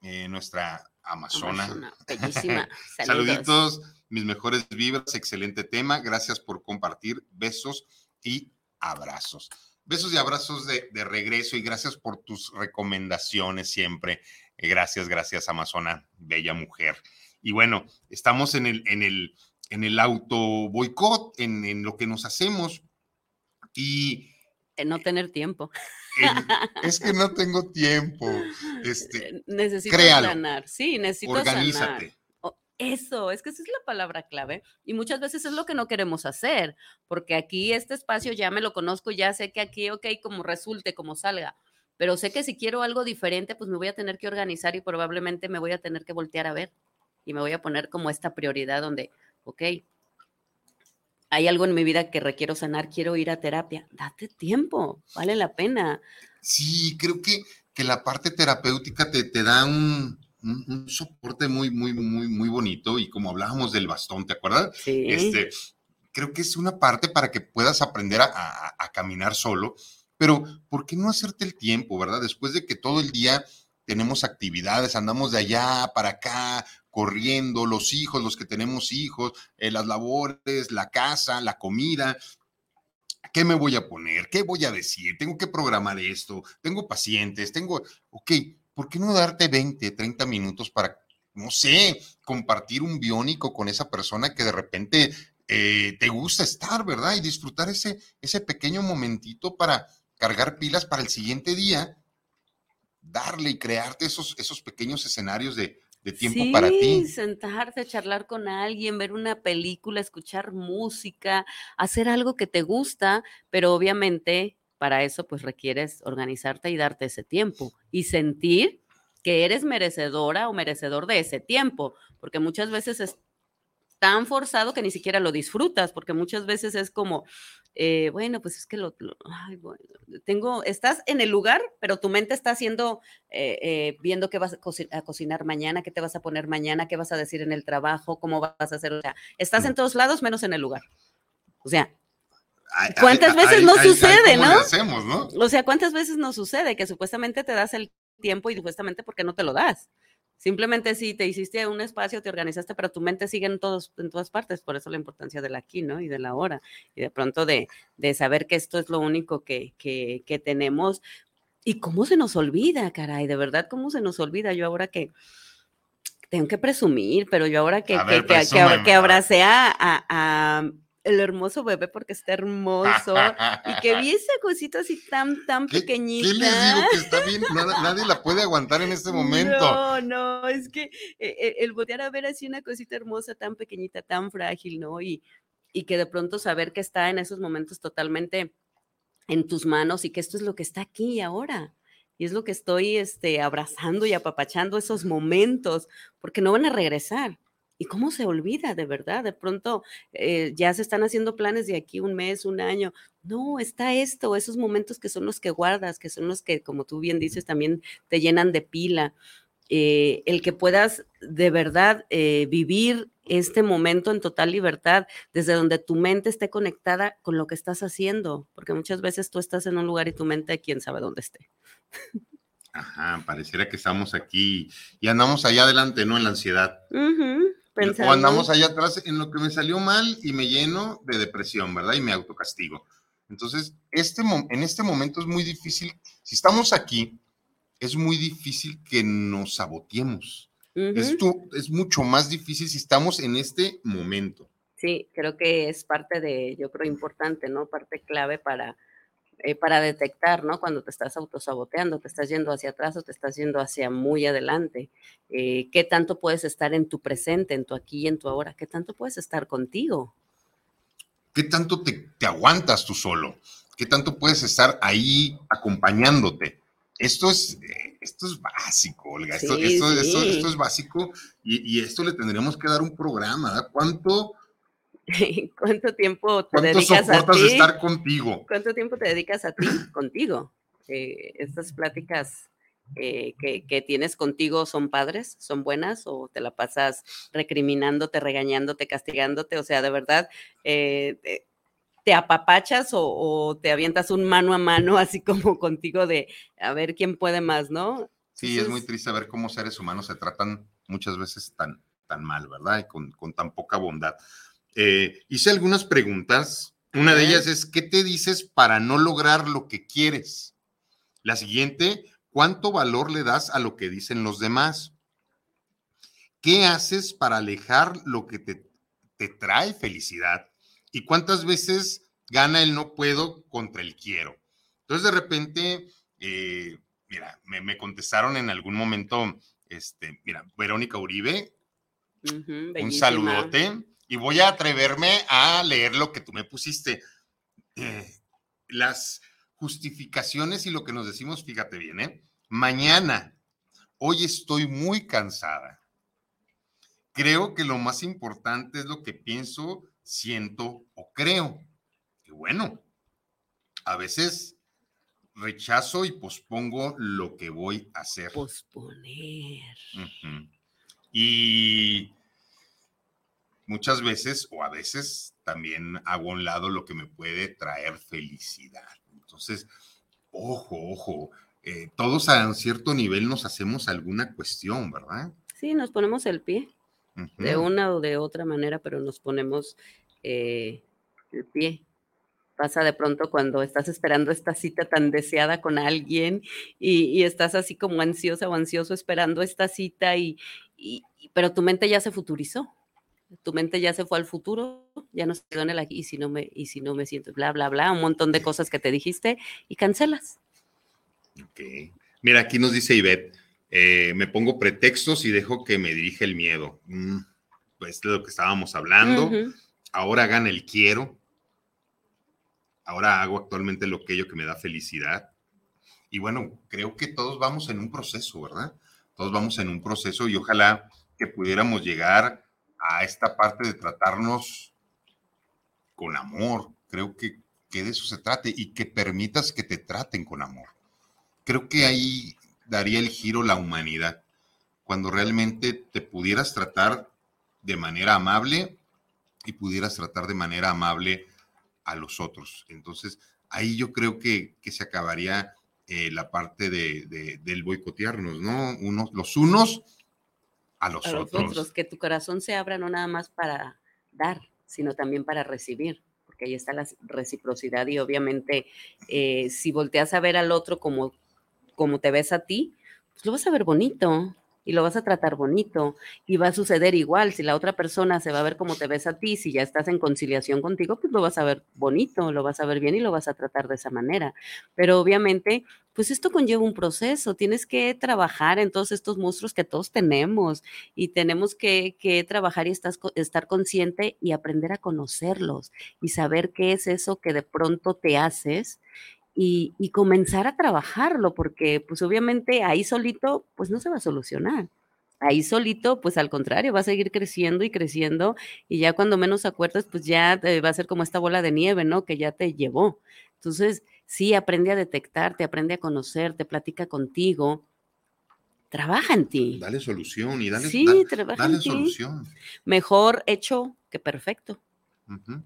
eh, nuestra amazona. bellísima. Saluditos, mis mejores vibras, excelente tema. Gracias por compartir. Besos y abrazos. Besos y abrazos de, de regreso y gracias por tus recomendaciones siempre. Gracias, gracias, Amazona, bella mujer. Y bueno, estamos en el, en el, en el auto boicot, en, en lo que nos hacemos. Y no tener tiempo. es que no tengo tiempo. Este, necesito sanar. Sí, necesito Organízate. Eso, es que esa es la palabra clave. Y muchas veces es lo que no queremos hacer, porque aquí este espacio ya me lo conozco, ya sé que aquí, ok, como resulte, como salga, pero sé que si quiero algo diferente, pues me voy a tener que organizar y probablemente me voy a tener que voltear a ver y me voy a poner como esta prioridad donde, ok, hay algo en mi vida que requiero sanar, quiero ir a terapia, date tiempo, vale la pena. Sí, creo que, que la parte terapéutica te, te da un, un, soporte muy, muy, muy, muy bonito y como hablábamos del bastón, ¿te acuerdas? Sí. Este, creo que es una parte para que puedas aprender a, a, caminar solo, pero ¿por qué no hacerte el tiempo, verdad? Después de que todo el día tenemos actividades, andamos de allá para acá, corriendo, los hijos, los que tenemos hijos, eh, las labores, la casa, la comida. ¿Qué me voy a poner? ¿Qué voy a decir? Tengo que programar esto, tengo pacientes, tengo, ok, ¿por qué no darte 20, 30 minutos para, no sé, compartir un biónico con esa persona que de repente eh, te gusta estar, ¿verdad? Y disfrutar ese, ese pequeño momentito para cargar pilas para el siguiente día, darle y crearte esos, esos pequeños escenarios de, tiempo para ti. Sentarte, charlar con alguien, ver una película, escuchar música, hacer algo que te gusta, pero obviamente para eso pues requieres organizarte y darte ese tiempo y sentir que eres merecedora o merecedor de ese tiempo, porque muchas veces es tan forzado que ni siquiera lo disfrutas, porque muchas veces es como, eh, bueno, pues es que lo, tengo, estás en el lugar, pero tu mente está haciendo, eh, eh, viendo qué vas a, cocinar mañana, qué te vas a poner mañana, qué vas a decir en el trabajo, cómo vas a hacer, o sea, estás en todos lados menos en el lugar. O sea, ¿Cuántas veces no sucede, ¿no? O sea, ¿cuántas veces no sucede que supuestamente te das el tiempo y supuestamente porque no te lo das? Simplemente si te hiciste un espacio, te organizaste, pero tu mente sigue en, todos, en todas partes, por eso la importancia del aquí, ¿no? Y de la hora. Y de pronto de, de saber que esto es lo único que, que, que tenemos. ¿Y cómo se nos olvida, caray? De verdad, ¿cómo se nos olvida? Yo ahora que tengo que presumir, pero yo ahora que, que, que, que, abracé a el hermoso bebé porque está hermoso y que vi esa cosita así tan, tan pequeñita. ¿Qué les digo? Que está bien, nadie la puede aguantar en este momento. No, no, es que eh, eh, el voltear a ver así una cosita hermosa, tan pequeñita, tan frágil, ¿no? Y, y que de pronto saber que está en esos momentos totalmente en tus manos y que esto es lo que está aquí y ahora. Y es lo que estoy este, abrazando y apapachando esos momentos, porque no van a regresar ¿Y cómo se olvida de verdad? De pronto eh, ya se están haciendo planes de aquí un mes, un año. No, está esto, esos momentos que son los que guardas, que son los que, como tú bien dices, también te llenan de pila. Eh, el que puedas de verdad eh, vivir este momento en total libertad, desde donde tu mente esté conectada con lo que estás haciendo, porque muchas veces tú estás en un lugar y tu mente, quién sabe dónde esté. Ajá, pareciera que estamos aquí y andamos allá adelante, ¿no? En la ansiedad. O andamos allá atrás en lo que me salió mal y me lleno de depresión, ¿verdad? Y me autocastigo. Entonces, este, en este momento es muy difícil, si estamos aquí, es muy difícil que nos saboteemos. Esto es mucho más difícil si estamos en este momento. Sí, creo que es parte de, yo creo, importante, ¿no? Parte clave para eh, para detectar, ¿no? Cuando te estás autosaboteando, te estás yendo hacia atrás o te estás yendo hacia muy adelante. Eh, ¿Qué tanto puedes estar en tu presente, en tu aquí y en tu ahora? ¿Qué tanto puedes estar contigo? ¿Qué tanto te, aguantas tú solo? ¿Qué tanto puedes estar ahí acompañándote? Esto es, eh, esto es básico, Olga. Esto, es básico y, y, esto le tendríamos que dar un programa. ¿Cuánto ¿Cuánto tiempo te dedicas a ti? estar contigo? ¿Cuánto tiempo te dedicas a ti contigo? Eh, estas pláticas eh, que, tienes contigo son padres, son buenas o te la pasas recriminándote, regañándote, castigándote, o sea, de verdad, eh, te, apapachas o, te avientas un mano a mano así como contigo de a ver quién puede más, ¿no? Sí, es muy triste ver cómo seres humanos se tratan muchas veces tan, tan mal, ¿verdad? Y con, con tan poca bondad. Eh, hice algunas preguntas. Una de ellas es, ¿qué te dices para no lograr lo que quieres? La siguiente, ¿cuánto valor le das a lo que dicen los demás? ¿Qué haces para alejar lo que te, te trae felicidad? ¿Y cuántas veces gana el no puedo contra el quiero? Entonces, de repente, eh, mira, me, contestaron en algún momento, este, mira, Verónica Uribe, un saludote, y voy a atreverme a leer lo que tú me pusiste. Eh, las justificaciones y lo que nos decimos, fíjate bien, ¿eh? Mañana, hoy estoy muy cansada. Creo que lo más importante es lo que pienso, siento o creo. Y bueno, a veces rechazo y pospongo lo que voy a hacer. Posponer. Y muchas veces o a veces también hago a un lado lo que me puede traer felicidad. Entonces, ojo, ojo, eh, todos a un cierto nivel nos hacemos alguna cuestión, ¿verdad? Sí, nos ponemos el pie, de una o de otra manera, pero nos ponemos eh, el pie. Pasa de pronto cuando estás esperando esta cita tan deseada con alguien y, estás así como ansiosa o ansioso esperando esta cita y, pero tu mente ya se futurizó tu mente ya se fue al futuro, ya no se quedó en el aquí, y si no me, y si no me siento, bla, bla, bla, un montón de cosas que te dijiste y cancelas. Ok. Mira, aquí nos dice Ivette, eh, me pongo pretextos y dejo que me dirige el miedo. Mm, pues de lo que estábamos hablando. Ahora gana el quiero. Ahora hago actualmente lo que yo que me da felicidad. Y bueno, creo que todos vamos en un proceso, ¿verdad? Todos vamos en un proceso y ojalá que pudiéramos llegar a esta parte de tratarnos con amor. Creo que, que de eso se trate y que permitas que te traten con amor. Creo que ahí daría el giro la humanidad, cuando realmente te pudieras tratar de manera amable y pudieras tratar de manera amable a los otros. Entonces, ahí yo creo que, que se acabaría eh, la parte de, del boicotearnos, ¿no? Unos, los unos a los, otros. Que tu corazón se abra no nada más para dar, sino también para recibir, porque ahí está la reciprocidad y obviamente eh, si volteas a ver al otro como, como te ves a ti, pues lo vas a ver bonito, y lo vas a tratar bonito y va a suceder igual. Si la otra persona se va a ver como te ves a ti, si ya estás en conciliación contigo, pues lo vas a ver bonito, lo vas a ver bien y lo vas a tratar de esa manera. Pero obviamente, pues esto conlleva un proceso. Tienes que trabajar en todos estos monstruos que todos tenemos y tenemos que, trabajar y estar consciente y aprender a conocerlos y saber qué es eso que de pronto te haces y, comenzar a trabajarlo, porque pues obviamente ahí solito pues no se va a solucionar. Ahí solito, pues al contrario, va a seguir creciendo y creciendo y ya cuando menos acuerdas, pues ya va a ser como esta bola de nieve, ¿no? Que ya te llevó. Entonces, sí, aprende a detectarte, aprende a conocerte, platica contigo, trabaja en ti. Dale solución y dale, sí, trabaja en solución. Mejor hecho que perfecto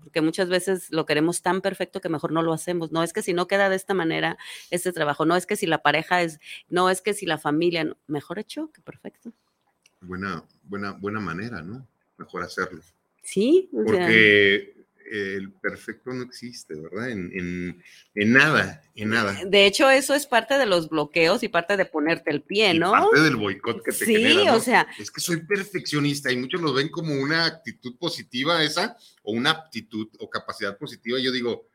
porque muchas veces lo queremos tan perfecto que mejor no lo hacemos. No es que si no queda de esta manera este trabajo, no es que si la pareja es, no es que si la familia, mejor hecho que perfecto. Buena, buena, buena manera, ¿no? Mejor hacerlo. Sí, porque el perfecto no existe, ¿verdad? En, nada, en nada. De hecho, eso es parte de los bloqueos y parte de ponerte el pie, ¿no? parte del boicot que te sí, o sea. Es que soy perfeccionista y muchos lo ven como una actitud positiva esa o una aptitud o capacidad positiva. Y yo digo,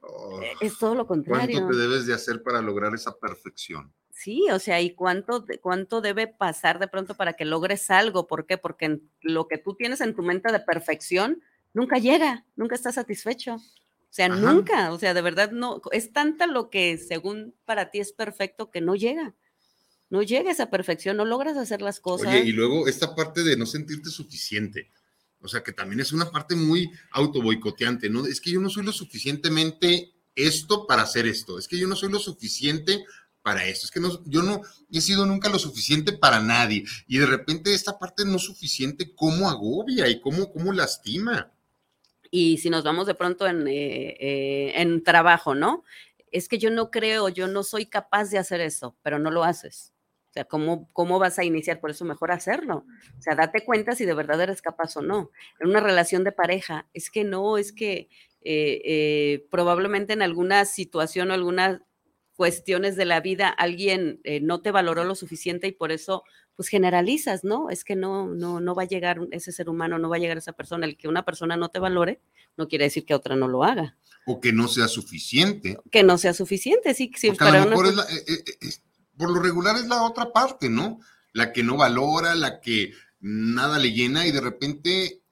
oh, es todo lo contrario. ¿Cuánto te debes de hacer para lograr esa perfección? Sí, o sea, ¿y cuánto, cuánto debe pasar de pronto para que logres algo? ¿Por qué? Porque lo que tú tienes en tu mente de perfección, nunca llega, nunca está satisfecho. O sea, nunca, o sea, de verdad no, es tanta lo que según para ti es perfecto que no llega. No llega esa perfección, no logras hacer las cosas. Oye, y luego esta parte de no sentirte suficiente. O sea, que también es una parte muy autoboicoteante, ¿no? Es que yo no soy lo suficientemente esto para hacer esto. Es que yo no soy lo suficiente para esto. Es que no, yo no he sido nunca lo suficiente para nadie. Y de repente esta parte no suficiente, ¿cómo agobia y cómo, cómo lastima? Y si nos vamos de pronto en, eh, eh, en trabajo, ¿no? Es que yo no creo, yo no soy capaz de hacer eso, pero no lo haces. O sea, ¿cómo, ¿cómo vas a iniciar? Por eso mejor hacerlo. O sea, date cuenta si de verdad eres capaz o no. En una relación de pareja, es que no, es que eh, probablemente en alguna situación o alguna cuestiones de la vida alguien no te valoró lo suficiente y por eso pues generalizas, ¿no? Es que no, no, no va a llegar ese ser humano, no va a llegar esa persona. El que una persona no te valore no quiere decir que otra no lo haga. O que no sea suficiente. Que no sea suficiente, sí. sí Porque a lo mejor es eh, eh, por lo regular es la otra parte, ¿no? La que no valora, la que nada le llena y de repente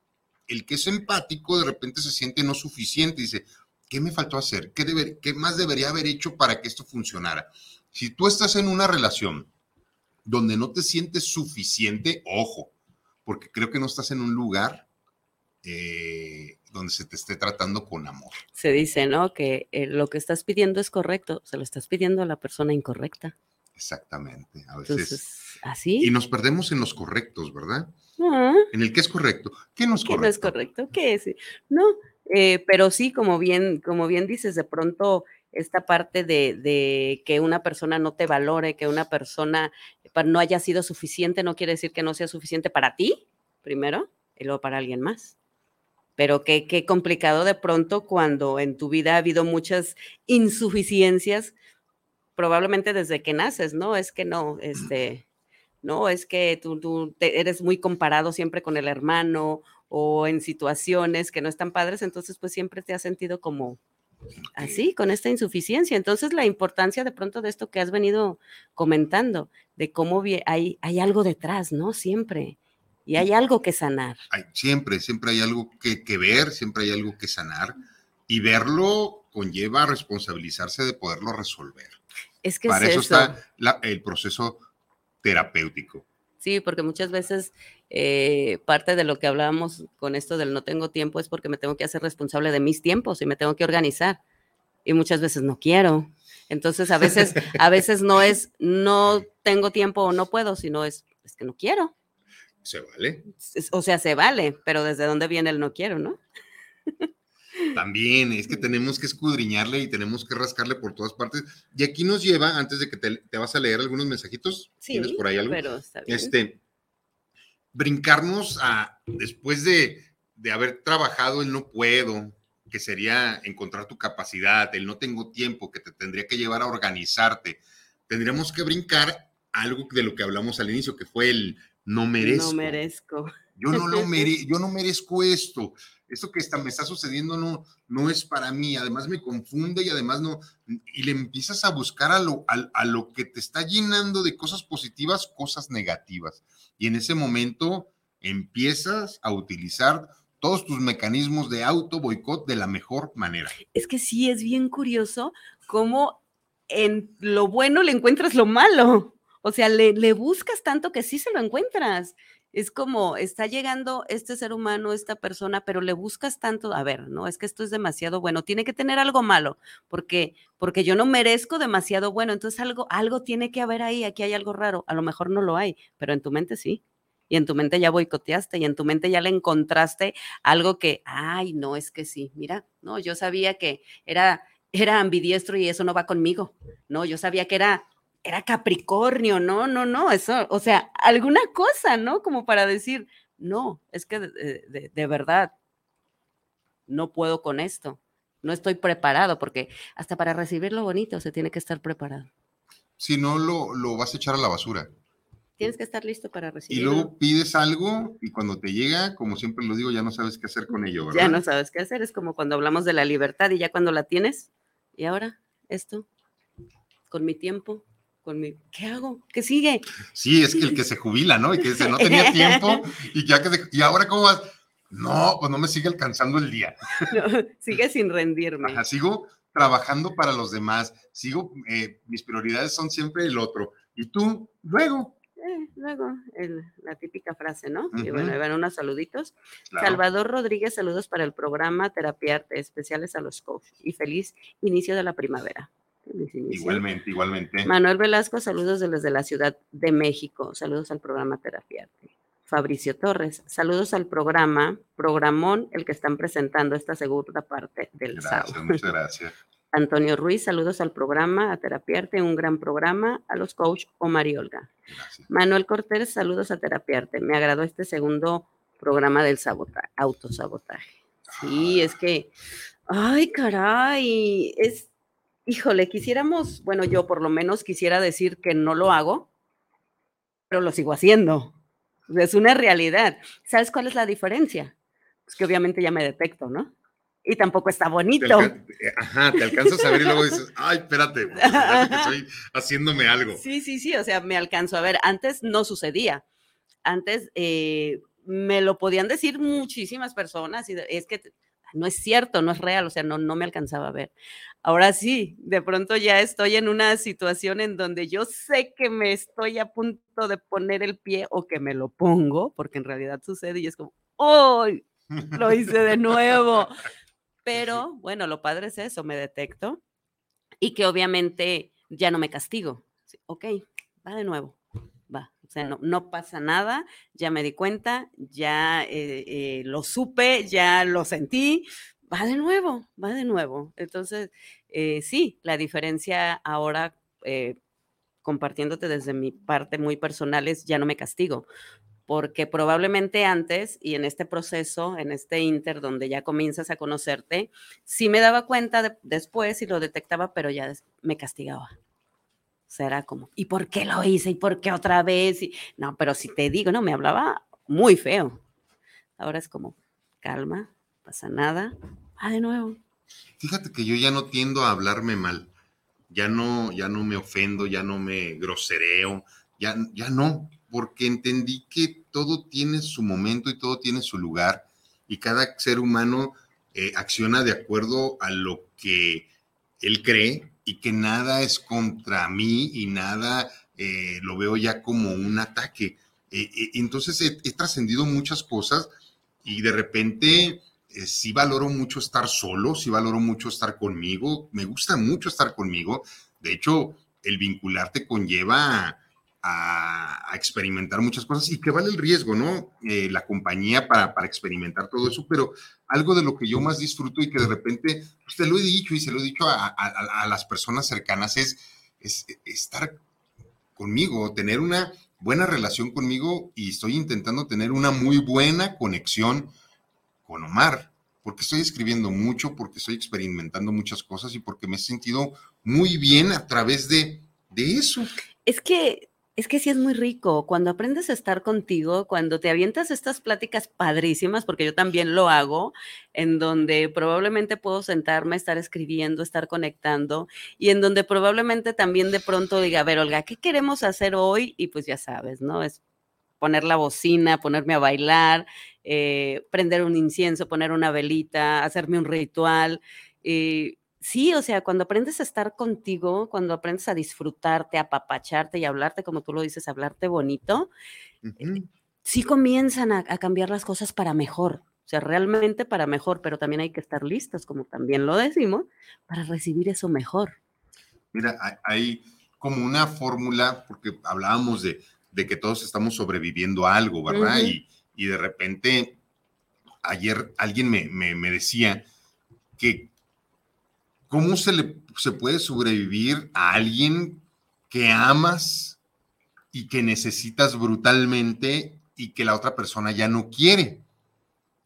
el que es empático de repente se siente no suficiente y dice, ¿qué me faltó hacer? ¿Qué, deber, ¿Qué más debería haber hecho para que esto funcionara? Si tú estás en una relación donde no te sientes suficiente, ojo, porque creo que no estás en un lugar eh, donde se te esté tratando con amor. Se dice, ¿no? Que eh, lo que estás pidiendo es correcto, se lo estás pidiendo a la persona incorrecta. Exactamente, a veces. ¿Así? Y nos perdemos en los correctos, ¿verdad? En el que es correcto. ¿Qué no es correcto? ¿Qué no es correcto? ¿Qué es? No, eh, pero sí, como bien, como bien dices, de pronto esta parte de, que una persona no te valore, que una persona no haya sido suficiente, no quiere decir que no sea suficiente para ti, primero, y luego para alguien más. Pero qué, qué complicado de pronto cuando en tu vida ha habido muchas insuficiencias, probablemente desde que naces, ¿no? Es que no, este, no, es que tú, tú eres muy comparado siempre con el hermano o en situaciones que no están padres, entonces pues siempre te has sentido como así, con esta insuficiencia. Entonces la importancia de pronto de esto que has venido comentando, de cómo hay, hay algo detrás, ¿no? Siempre. Y hay algo que sanar. Hay, siempre, siempre hay algo que, que ver, siempre hay algo que sanar. Y verlo conlleva responsabilizarse de poderlo resolver. Es que Para eso, está el proceso terapéutico. Sí, porque muchas veces eh, parte de lo que hablábamos con esto del no tengo tiempo es porque me tengo que hacer responsable de mis tiempos y me tengo que organizar. Y muchas veces no quiero. Entonces a veces, a veces no es no tengo tiempo o no puedo, sino es, es que no quiero. Se vale. O sea, se vale, pero desde dónde viene el no quiero, ¿no? También es que tenemos que escudriñarle y tenemos que rascarle por todas partes. Y aquí nos lleva, antes de que te, vas a leer algunos mensajitos, sí, ¿tienes por ahí algo? Pero está bien. Este, brincarnos a, después de, de haber trabajado el no puedo, que sería encontrar tu capacidad, el no tengo tiempo, que te tendría que llevar a organizarte, tendríamos que brincar algo de lo que hablamos al inicio, que fue el no merezco. No merezco. Yo no, lo mere yo no merezco esto esto que está, me está sucediendo no, no es para mí, además me confunde y además no, y le empiezas a buscar a lo, a, lo que te está llenando de cosas positivas, cosas negativas. Y en ese momento empiezas a utilizar todos tus mecanismos de auto boicot de la mejor manera. Es que sí, es bien curioso cómo en lo bueno le encuentras lo malo. O sea, le, le buscas tanto que sí se lo encuentras es como está llegando este ser humano, esta persona, pero le buscas tanto, a ver, no, es que esto es demasiado bueno, tiene que tener algo malo, porque porque yo no merezco demasiado bueno, entonces algo algo tiene que haber ahí, aquí hay algo raro, a lo mejor no lo hay, pero en tu mente sí. Y en tu mente ya boicoteaste y en tu mente ya le encontraste algo que, ay, no, es que sí, mira, no, yo sabía que era era ambidiestro y eso no va conmigo. No, yo sabía que era era Capricornio, no, no, no, eso, o sea, alguna cosa, ¿no? Como para decir, no, es que de, verdad no puedo con esto, no estoy preparado, porque hasta para recibir lo bonito se tiene que estar preparado. Si no, lo, lo vas a echar a la basura. Tienes que estar listo para recibir. Y luego pides algo y cuando te llega, como siempre lo digo, ya no sabes qué hacer con ello, ¿verdad? Ya no sabes qué hacer, es como cuando hablamos de la libertad y ya cuando la tienes, y ahora esto, con mi tiempo, con mi, ¿qué hago? ¿Qué sigue? Sí, es que el que se jubila, ¿no? Y que dice, no tenía tiempo y ya que, y ahora cómo vas, no, pues no me sigue alcanzando el día. sigue sin rendirme. Ajá, sigo trabajando para los demás, sigo, eh, mis prioridades son siempre el otro. Y tú, luego. Eh, luego, la típica frase, ¿no? Y bueno, van unos saluditos. Salvador Rodríguez, saludos para el programa Terapia Especiales a los Coaches y feliz inicio de la primavera. Igualmente, igualmente. Manuel Velasco, saludos desde la Ciudad de México. Saludos al programa Terapiarte. Fabricio Torres, saludos al programa, programón, el que están presentando esta segunda parte del gracias, Muchas gracias. Antonio Ruiz, saludos al programa, a Terapiarte, un gran programa, a los coach Omar y Olga. Manuel Cortés, saludos a Terapiarte. Me agradó este segundo programa del autosabotaje. Sí, es que, ay, caray, es híjole, quisiéramos, bueno, yo por lo menos quisiera decir que no lo hago, pero lo sigo haciendo. Es una realidad. ¿Sabes cuál es la diferencia? Pues que obviamente ya me detecto, ¿no? Y tampoco está bonito. Eh, ajá, te alcanzas a ver y luego dices, ay, espérate, estoy haciéndome algo. Sí, sí, sí, o sea, me alcanzo a ver. Antes no sucedía. Antes eh, me lo podían decir muchísimas personas y es que no es cierto, no es real, o sea, no, no me alcanzaba a ver. Ahora sí, de pronto ya estoy en una situación en donde yo sé que me estoy a punto de poner el pie o que me lo pongo, porque en realidad sucede y es como, ¡ay! lo hice de nuevo. Pero bueno, lo padre es eso, me detecto y que obviamente ya no me castigo. Ok, va de nuevo, sea, no, no pasa nada, ya me di cuenta, ya eh, eh, lo supe, ya lo sentí, va de nuevo, va de nuevo. Entonces, eh, sí, la diferencia ahora, compartiéndote desde mi parte muy personal, es ya no me castigo, porque probablemente antes y en este proceso, en este inter donde ya comienzas a conocerte, sí me daba cuenta después y lo detectaba, pero ya me castigaba. Será como, ¿y por qué lo hice? ¿Y por qué otra vez? Y, no, pero si te digo, no, me hablaba muy feo. Ahora es como, calma, pasa nada, ah, de nuevo. Fíjate que yo ya no tiendo a hablarme mal, ya no, ya no me ofendo, ya no me grosereo, ya, ya no, porque entendí que todo tiene su momento y todo tiene su lugar y cada ser humano eh, acciona de acuerdo a lo que él cree y que nada es contra mí y nada eh, lo veo ya como un ataque. Eh, entonces he, trascendido muchas cosas y de repente sí valoro mucho estar solo, sí valoro mucho estar conmigo, me gusta mucho estar conmigo. De hecho, el vincularte conlleva a, experimentar muchas cosas y que vale el riesgo, ¿no? Eh, la compañía para, para, experimentar todo eso, pero algo de lo que yo más disfruto y que de repente, usted lo he dicho y se lo he dicho a, a, las personas cercanas, es, es estar conmigo, tener una buena relación conmigo y estoy intentando tener una muy buena conexión con Omar, porque estoy escribiendo mucho, porque estoy experimentando muchas cosas y porque me he sentido muy bien a través de, de eso. Es que es que sí es muy rico. Cuando aprendes a estar contigo, cuando te avientas estas pláticas padrísimas, porque yo también lo hago, en donde probablemente puedo sentarme, estar escribiendo, estar conectando, y en donde probablemente también de pronto diga, a ver, Olga, ¿qué queremos hacer hoy? Y pues ya sabes, ¿no? Es poner la bocina, ponerme a bailar, eh, prender un incienso, poner una velita, hacerme un ritual. Y Sí, o sea, cuando aprendes a estar contigo, cuando aprendes a disfrutarte, a apapacharte y hablarte, como tú lo dices, hablarte bonito, eh, sí comienzan a, cambiar las cosas para mejor. O sea, realmente para mejor, pero también hay que estar listos, como también lo decimos, para recibir eso mejor. Mira, hay como una fórmula, porque hablábamos de, que todos estamos sobreviviendo a algo, ¿verdad? y, de repente, ayer alguien me, me decía que ¿Cómo se, le, se puede sobrevivir a alguien que amas y que necesitas brutalmente y que la otra persona ya no quiere?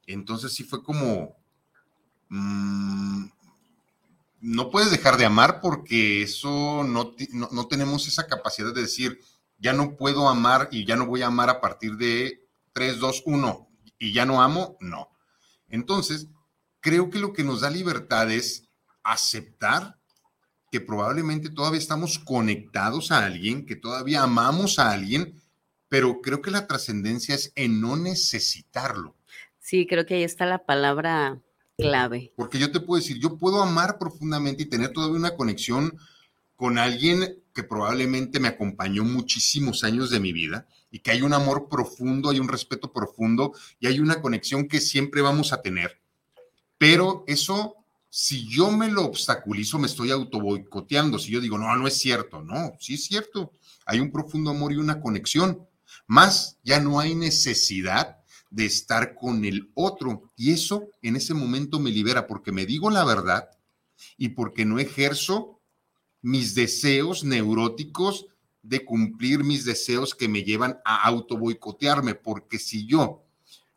Entonces sí fue como, mm, no puedes dejar de amar porque eso no, no, no, tenemos esa capacidad de decir, ya no puedo amar y ya no voy a amar a partir de 3, 2, 1 y ya no amo, no. Entonces, creo que lo que nos da libertad es aceptar que probablemente todavía estamos conectados a alguien, que todavía amamos a alguien, pero creo que la trascendencia es en no necesitarlo. Sí, creo que ahí está la palabra clave. Porque yo te puedo decir, yo puedo amar profundamente y tener todavía una conexión con alguien que probablemente me acompañó muchísimos años de mi vida y que hay un amor profundo, hay un respeto profundo y hay una conexión que siempre vamos a tener. Pero eso si yo me lo obstaculizo, me estoy auto boicoteando. Si yo digo, no, no es cierto, no, sí es cierto. Hay un profundo amor y una conexión. Más, ya no hay necesidad de estar con el otro. Y eso en ese momento me libera porque me digo la verdad y porque no ejerzo mis deseos neuróticos de cumplir mis deseos que me llevan a auto boicotearme. Porque si yo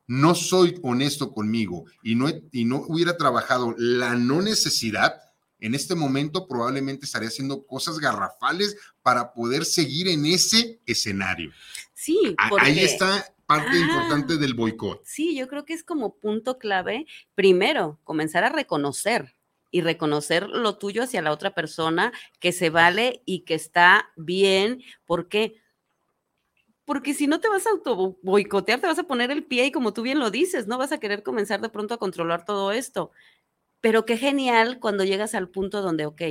no soy honesto conmigo y no, y no hubiera trabajado la no necesidad, en este momento probablemente estaría haciendo cosas garrafales para poder seguir en ese escenario. Sí, porque... ahí está parte importante del boicot. Sí, yo creo que es como punto clave, primero, comenzar a reconocer y reconocer lo tuyo hacia la otra persona, que se vale y que está bien. ¿Por qué? Porque si no te vas a auto boicotear, te vas a poner el pie y como tú bien lo dices, no vas a querer comenzar de pronto a controlar todo esto. Pero qué genial cuando llegas al punto donde, ok,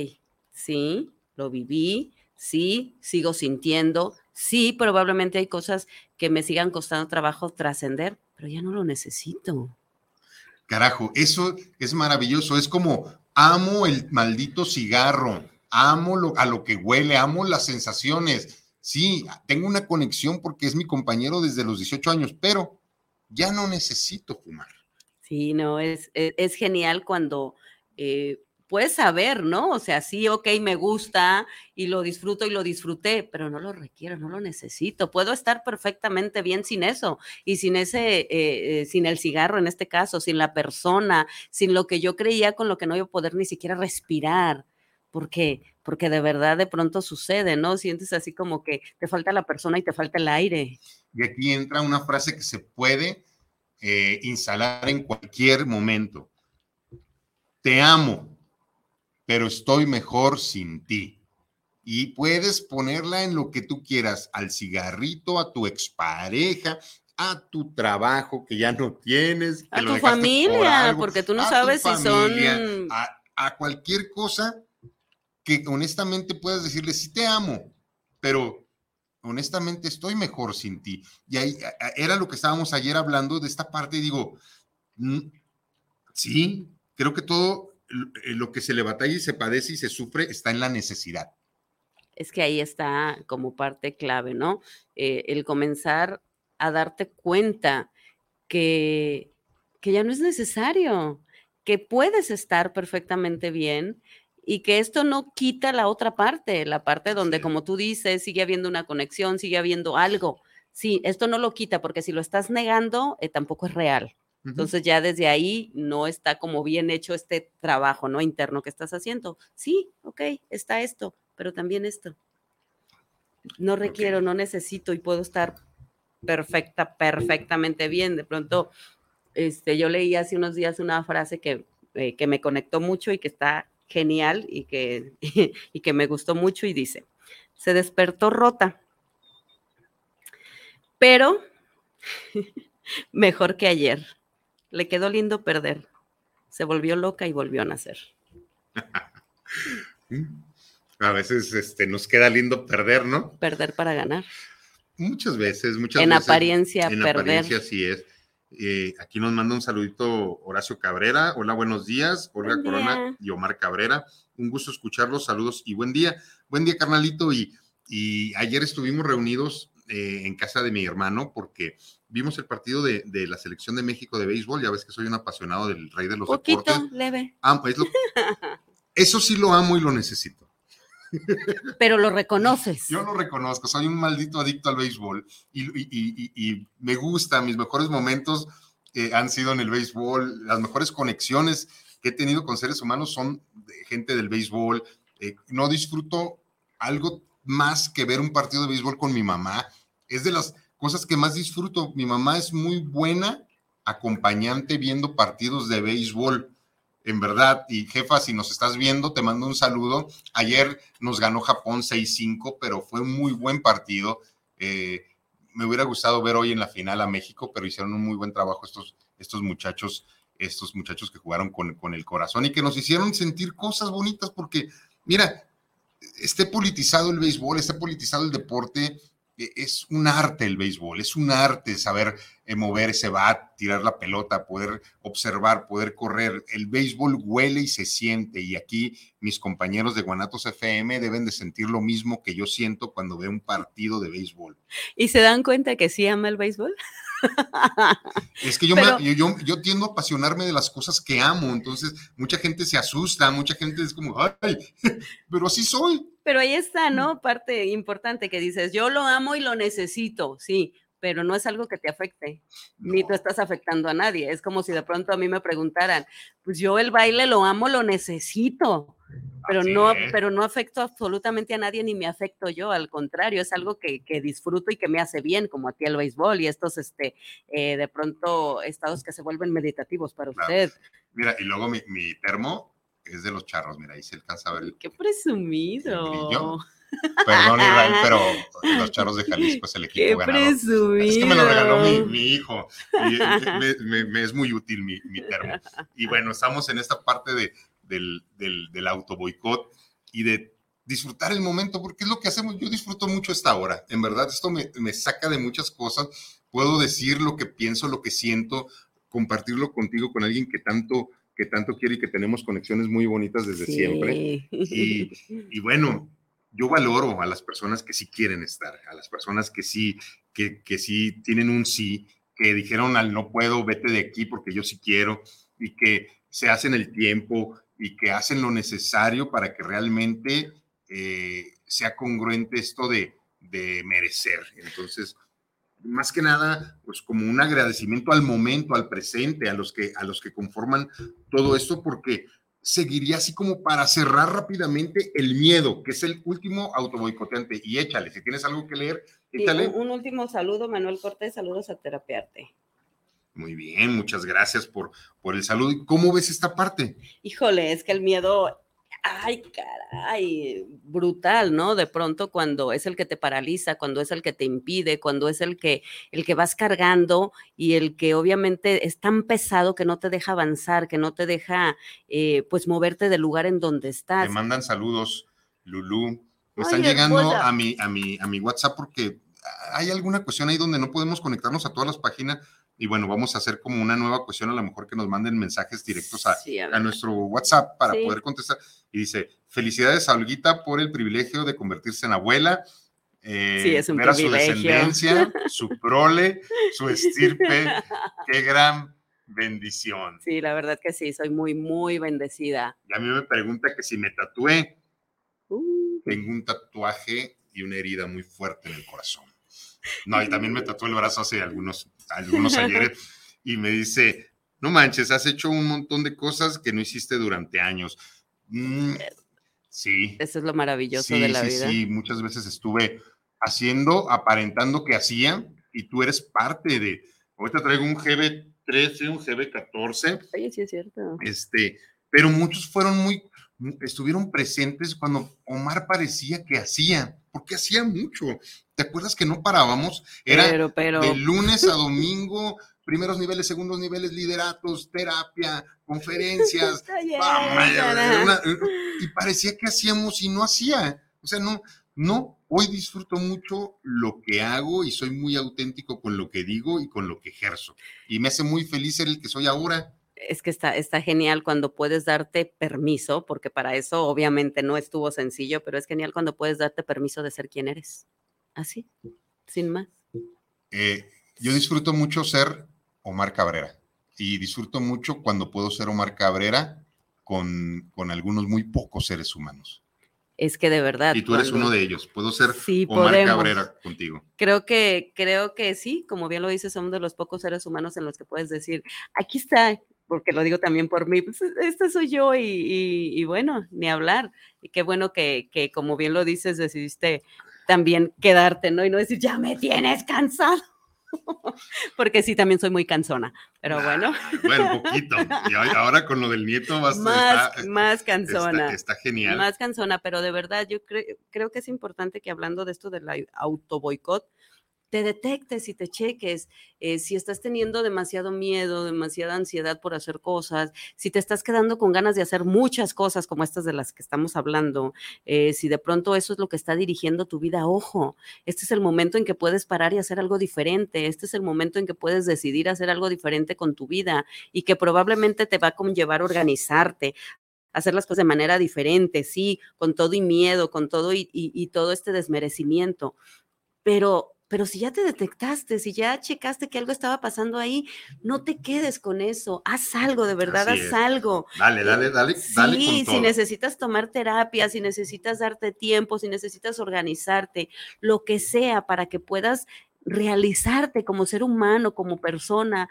sí, lo viví, sí, sigo sintiendo, sí, probablemente hay cosas que me sigan costando trabajo trascender, pero ya no lo necesito. Carajo, eso es maravilloso, es como amo el maldito cigarro, amo lo, a lo que huele, amo las sensaciones. Sí, tengo una conexión porque es mi compañero desde los 18 años, pero ya no necesito fumar. Sí, no, es, e, es, genial cuando eh, puedes saber, ¿no? O sea, sí, ok, me gusta y lo disfruto y lo disfruté, pero no lo requiero, no lo necesito. Puedo estar perfectamente bien sin eso y sin ese, eh, eh, sin el cigarro en este caso, sin la persona, sin lo que yo creía con lo que no iba a poder ni siquiera respirar. ¿Por qué? Porque de verdad de pronto sucede, ¿no? Sientes así como que te falta la persona y te falta el aire. Y aquí entra una frase que se puede eh, instalar en cualquier momento. Te amo, pero estoy mejor sin ti. Y puedes ponerla en lo que tú quieras, al cigarrito, a tu expareja, a tu trabajo que ya no tienes. a tu familia, porque tú no sabes si son... A, cualquier cosa que honestamente puedas decirle, sí te amo, pero honestamente estoy mejor sin ti. Y ahí era lo que estábamos ayer hablando de esta parte digo, mm, sí, creo que todo eh, lo que se le batalla y se padece y se sufre está en la necesidad. Es que ahí está como parte clave, ¿no? Eh, el comenzar a darte cuenta que, que ya no es necesario, que puedes estar perfectamente bien, y que esto no quita la otra parte, la parte donde, como tú dices, sigue habiendo una conexión, sigue habiendo algo. Sí, esto no lo quita porque si lo estás negando, eh, tampoco es real. Entonces ya desde ahí no está como bien hecho este trabajo, ¿no? Interno que estás haciendo. Sí, ok, está esto, pero también esto. No requiero, no necesito y puedo estar perfecta, perfectamente bien. De pronto, este, yo leí hace unos días una frase que, eh, que me conectó mucho y que está genial y que, y que me gustó mucho y dice, se despertó rota, pero mejor que ayer. Le quedó lindo perder. Se volvió loca y volvió a nacer. A veces este, nos queda lindo perder, ¿no? Perder para ganar. Muchas veces, muchas en veces. Apariencia, en perder. apariencia, sí es. Eh, aquí nos manda un saludito Horacio Cabrera. Hola, buenos días. Olga Corona y Omar Cabrera. Un gusto escucharlos. Saludos y buen día. Buen día, carnalito. Y, y ayer estuvimos reunidos eh, en casa de mi hermano porque vimos el partido de, la selección de México de béisbol. Ya ves que soy un apasionado del rey de los Poquito, deportes. leve. Ah, pues eso sí lo amo y lo necesito. Pero lo reconoces. Yo lo reconozco, soy un maldito adicto al béisbol y, me gusta, mis mejores momentos eh, han sido en el béisbol, las mejores conexiones que he tenido con seres humanos son de gente del béisbol. Eh, no disfruto algo más que ver un partido de béisbol con mi mamá. Es de las cosas que más disfruto. Mi mamá es muy buena acompañante viendo partidos de béisbol en verdad, y jefa, si nos estás viendo, te mando un saludo. Ayer nos ganó Japón 6-5, pero fue un muy buen partido. Eh, me hubiera gustado ver hoy en la final a México, pero hicieron un muy buen trabajo estos, estos muchachos, estos muchachos que jugaron con, con el corazón y que nos hicieron sentir cosas bonitas, porque, mira, esté politizado el béisbol, esté politizado el deporte, es un arte el béisbol, es un arte saber eh, mover ese bat, tirar la pelota, poder observar, poder correr. El béisbol huele y se siente y aquí mis compañeros de Guanatos FM deben de sentir lo mismo que yo siento cuando veo un partido de béisbol. ¿Y se dan cuenta que sí ama el béisbol? Es que yo, yo, yo, tiendo a apasionarme de las cosas que amo, entonces mucha gente se asusta, mucha gente es como, ay, pero así soy. Pero ahí está, ¿no? Parte importante que dices, yo lo amo y lo necesito, sí, pero no es algo que te afecte, ni tú estás afectando a nadie. Es como si de pronto a mí me preguntaran, pues yo el baile lo amo, lo necesito, pero no, pero no afecto absolutamente a nadie ni me afecto yo, al contrario, es algo que, que disfruto y que me hace bien, como a ti el béisbol y estos, este, eh, de pronto, estados que se vuelven meditativos para usted. Mira, y luego mi, mi, termo es de los charros, mira, ahí se alcanza a ver. Qué presumido. Perdón, Israel, pero los charros de Jalisco es el equipo Qué ganador. Presumido. Es que me lo regaló mi, mi hijo. Y me, me, me, es muy útil mi, mi, termo. Y bueno, estamos en esta parte de, del, del, del auto boicot y de disfrutar el momento, porque es lo que hacemos. Yo disfruto mucho esta hora. En verdad, esto me, me saca de muchas cosas. Puedo decir lo que pienso, lo que siento, compartirlo contigo con alguien que tanto que tanto quiere y que tenemos conexiones muy bonitas desde sí. siempre. Y, y, bueno, yo valoro a las personas que sí quieren estar, a las personas que sí, que, que sí tienen un sí, que dijeron al no puedo, vete de aquí porque yo sí quiero, y que se hacen el tiempo y que hacen lo necesario para que realmente eh, sea congruente esto de, de merecer. Entonces, más que nada, pues como un agradecimiento al momento, al presente, a los que, a los que conforman todo esto, porque seguiría así como para cerrar rápidamente el miedo, que es el último autoboicoteante. Y échale, si tienes algo que leer, échale. Sí, un, un, último saludo, Manuel Cortés, saludos a Terapiarte. Muy bien, muchas gracias por, por el saludo. ¿Cómo ves esta parte? Híjole, es que el miedo ay, caray, brutal, ¿no? De pronto cuando es el que te paraliza, cuando es el que te impide, cuando es el que, el que vas cargando y el que obviamente es tan pesado que no te deja avanzar, que no te deja, eh, pues, moverte del lugar en donde estás. Me mandan saludos, Lulú. Me están llegando a mi, a, mi, a mi WhatsApp porque hay alguna cuestión ahí donde no podemos conectarnos a todas las páginas y bueno, vamos a hacer como una nueva cuestión, a lo mejor que nos manden mensajes directos a, sí, a, a nuestro WhatsApp para sí. poder contestar. Y dice, felicidades a Olguita por el privilegio de convertirse en abuela. Eh, sí, es un ver privilegio. a su descendencia, su prole, su estirpe. Qué gran bendición. Sí, la verdad que sí, soy muy, muy bendecida. Y a mí me pregunta que si me tatué. Uh. Tengo un tatuaje y una herida muy fuerte en el corazón. No, y también me tatuó el brazo hace algunos, algunos ayeres y me dice, no manches, has hecho un montón de cosas que no hiciste durante años. Mm, sí. Eso es lo maravilloso sí, de la sí, vida. Sí, muchas veces estuve haciendo, aparentando que hacía y tú eres parte de, ahorita traigo un GB13, un GB14. Oye, sí es cierto. Este, pero muchos fueron muy, estuvieron presentes cuando Omar parecía que hacía, porque hacía mucho. ¿Te acuerdas que no parábamos? Era pero, pero... de lunes a domingo, primeros niveles, segundos niveles, lideratos, terapia, conferencias. una, y parecía que hacíamos y no hacía. O sea, no, no, hoy disfruto mucho lo que hago y soy muy auténtico con lo que digo y con lo que ejerzo. Y me hace muy feliz ser el que soy ahora es que está, está genial cuando puedes darte permiso, porque para eso obviamente no estuvo sencillo, pero es genial cuando puedes darte permiso de ser quien eres. Así, sin más. Eh, yo disfruto mucho ser Omar Cabrera y disfruto mucho cuando puedo ser Omar Cabrera con, con algunos muy pocos seres humanos. Es que de verdad. Y tú eres cuando... uno de ellos. Puedo ser sí, Omar podemos. Cabrera contigo. Creo que, creo que sí, como bien lo dices, somos de los pocos seres humanos en los que puedes decir, aquí está, porque lo digo también por mí, pues este soy yo y, y, y bueno, ni hablar. Y qué bueno que, que, como bien lo dices, decidiste también quedarte, ¿no? Y no decir, ya me tienes cansado. porque sí, también soy muy cansona, pero bueno. bueno, poquito. Y ahora con lo del nieto vas más, está, más cansona. Está, está, genial. Más cansona, pero de verdad yo cre creo que es importante que hablando de esto del autoboicot, te detectes y te cheques eh, si estás teniendo demasiado miedo, demasiada ansiedad por hacer cosas, si te estás quedando con ganas de hacer muchas cosas como estas de las que estamos hablando, eh, si de pronto eso es lo que está dirigiendo tu vida, ojo, este es el momento en que puedes parar y hacer algo diferente, este es el momento en que puedes decidir hacer algo diferente con tu vida y que probablemente te va a conllevar organizarte, hacer las cosas de manera diferente, sí, con todo y miedo, con todo y, todo este desmerecimiento, pero pero si ya te detectaste, si ya checaste que algo estaba pasando ahí, no te quedes con eso, haz algo, de verdad, Así haz es. algo. Dale, dale, dale, dale. Sí, con si necesitas tomar terapia, si necesitas darte tiempo, si necesitas organizarte, lo que sea para que puedas realizarte como ser humano, como persona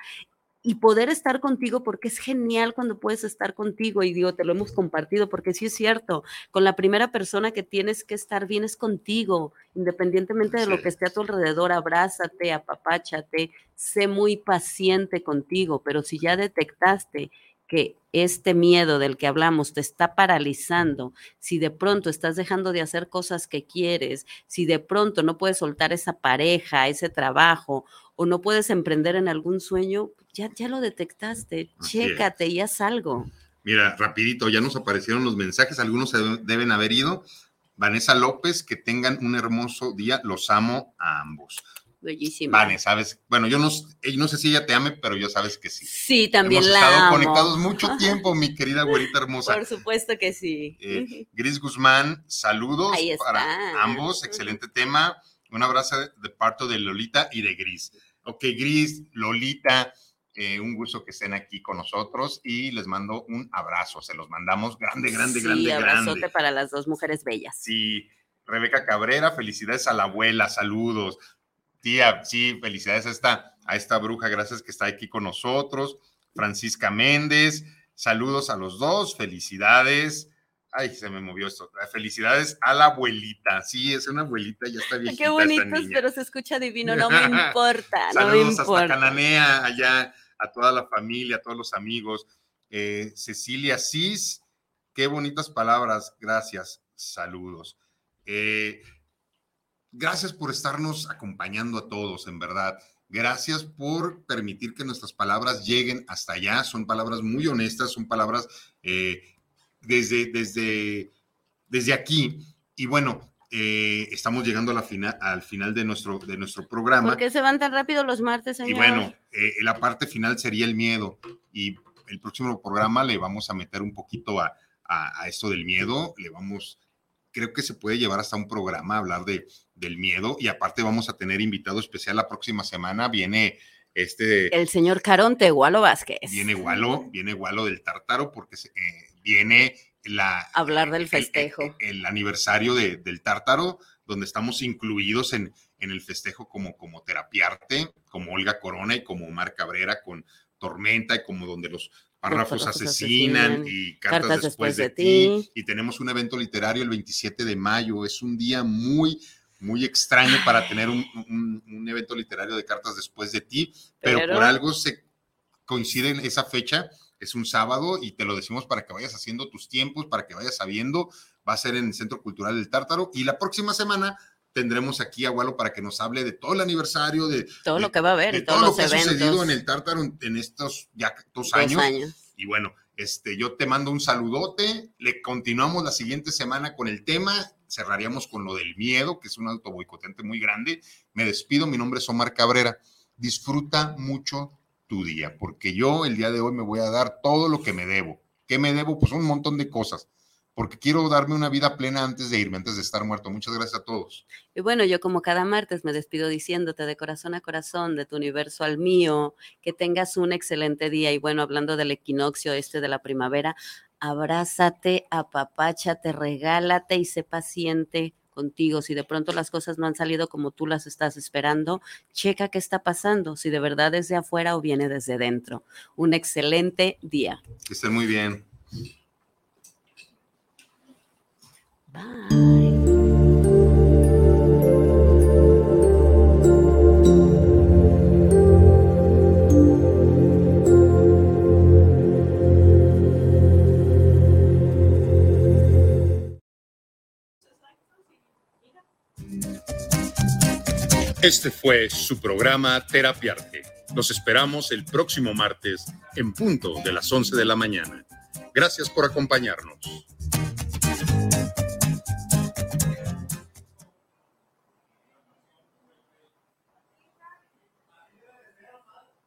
y poder estar contigo porque es genial cuando puedes estar contigo y digo, te lo hemos compartido porque sí es cierto, con la primera persona que tienes que estar bien es contigo, independientemente de lo que esté a tu alrededor, abrázate, apapáchate, sé muy paciente contigo, pero si ya detectaste que este miedo del que hablamos te está paralizando, si de pronto estás dejando de hacer cosas que quieres, si de pronto no puedes soltar esa pareja, ese trabajo o no puedes emprender en algún sueño, ya, ya lo detectaste, chécate y haz algo. Mira, rapidito, ya nos aparecieron los mensajes, algunos se deben haber ido. Vanessa López, que tengan un hermoso día, los amo a ambos. Bellísima. Vane, sabes, bueno, yo no, no sé si ella te ame, pero yo sabes que sí. Sí, también Hemos la estado amo. conectados mucho tiempo, mi querida güerita hermosa. Por supuesto que sí. Eh, Gris Guzmán, saludos para ambos, excelente tema. Un abrazo de parte de Lolita y de Gris. Ok, Gris, Lolita, eh, un gusto que estén aquí con nosotros y les mando un abrazo. Se los mandamos grande, grande, sí, grande, abrazote grande. para las dos mujeres bellas. Sí, Rebeca Cabrera, felicidades a la abuela, saludos. Tía, sí, felicidades a esta, a esta bruja, gracias que está aquí con nosotros. Francisca Méndez, saludos a los dos, felicidades. Ay, se me movió esto. Felicidades a la abuelita. Sí, es una abuelita, ya está viejita Qué bonitos, pero se escucha divino, no me importa, no me Saludos hasta importa. Cananea, allá, a toda la familia, a todos los amigos. Eh, Cecilia Cis, qué bonitas palabras, gracias, saludos. Eh, gracias por estarnos acompañando a todos, en verdad. Gracias por permitir que nuestras palabras lleguen hasta allá. Son palabras muy honestas, son palabras eh, desde, desde, desde aquí. Y bueno, eh, estamos llegando a la fina- al final de nuestro, de nuestro programa. ¿Por qué se van tan rápido los martes, señor? Y bueno, eh, la parte final sería el miedo. Y el próximo programa le vamos a meter un poquito a, a- a esto del miedo. Le vamos, creo que se puede llevar hasta un programa a hablar de, del miedo. Y aparte vamos a tener invitado especial la próxima semana. Viene este, El señor Caronte, Gualo Vázquez. viene Gualo, viene Gualo del Tártaro porque eh, viene la... Hablar del el- festejo. El, aniversario de- del Tártaro, donde estamos incluidos en, en el festejo como, como Terapiarte, como Olga Corona y como Omar Cabrera con Tormenta y como donde los párrafos párrafos asesinan, asesinan, y cartas, cartas después, después de, de ti. ti. Y tenemos un evento literario el 27 de mayo. Es un día muy, muy extraño para tener un, un- un evento literario de cartas después de ti, pero, Pero- por algo se coincide en esa fecha. Es un sábado y te lo decimos para que vayas haciendo tus tiempos, para que vayas sabiendo. Va a ser en el Centro Cultural del Tártaro y la próxima semana tendremos aquí a Gualo para que nos hable de todo el aniversario, de Todo de- lo que va a haber de y todo lo que ha sucedido en el Tártaro en, estos ya dos Dos años. Y bueno, este, yo te mando un saludote. Le continuamos la siguiente semana con el tema. Cerraríamos con lo del miedo, que es un auto boicotante muy grande. Me despido. Mi nombre es Omar Cabrera. Disfruta mucho tu día, porque yo el día de hoy me voy a dar todo lo que me debo. ¿Qué me debo? Pues un montón de cosas, porque quiero darme una vida plena antes de irme, antes de estar muerto. Muchas gracias a todos. Y bueno, yo como cada martes me despido diciéndote de corazón a corazón, de tu universo al mío, que tengas un excelente día. Y bueno, hablando del equinoccio este de la primavera, abrázate, apapáchate, regálate y sé paciente contigo. Si de pronto las cosas no han salido como tú las estás esperando, checa qué está pasando, si de verdad es de afuera o viene desde dentro. Un excelente día. Que estén muy bien. Este fue su programa Terapiarte. Los esperamos el próximo martes en punto de las 11 de la mañana. Gracias por acompañarnos.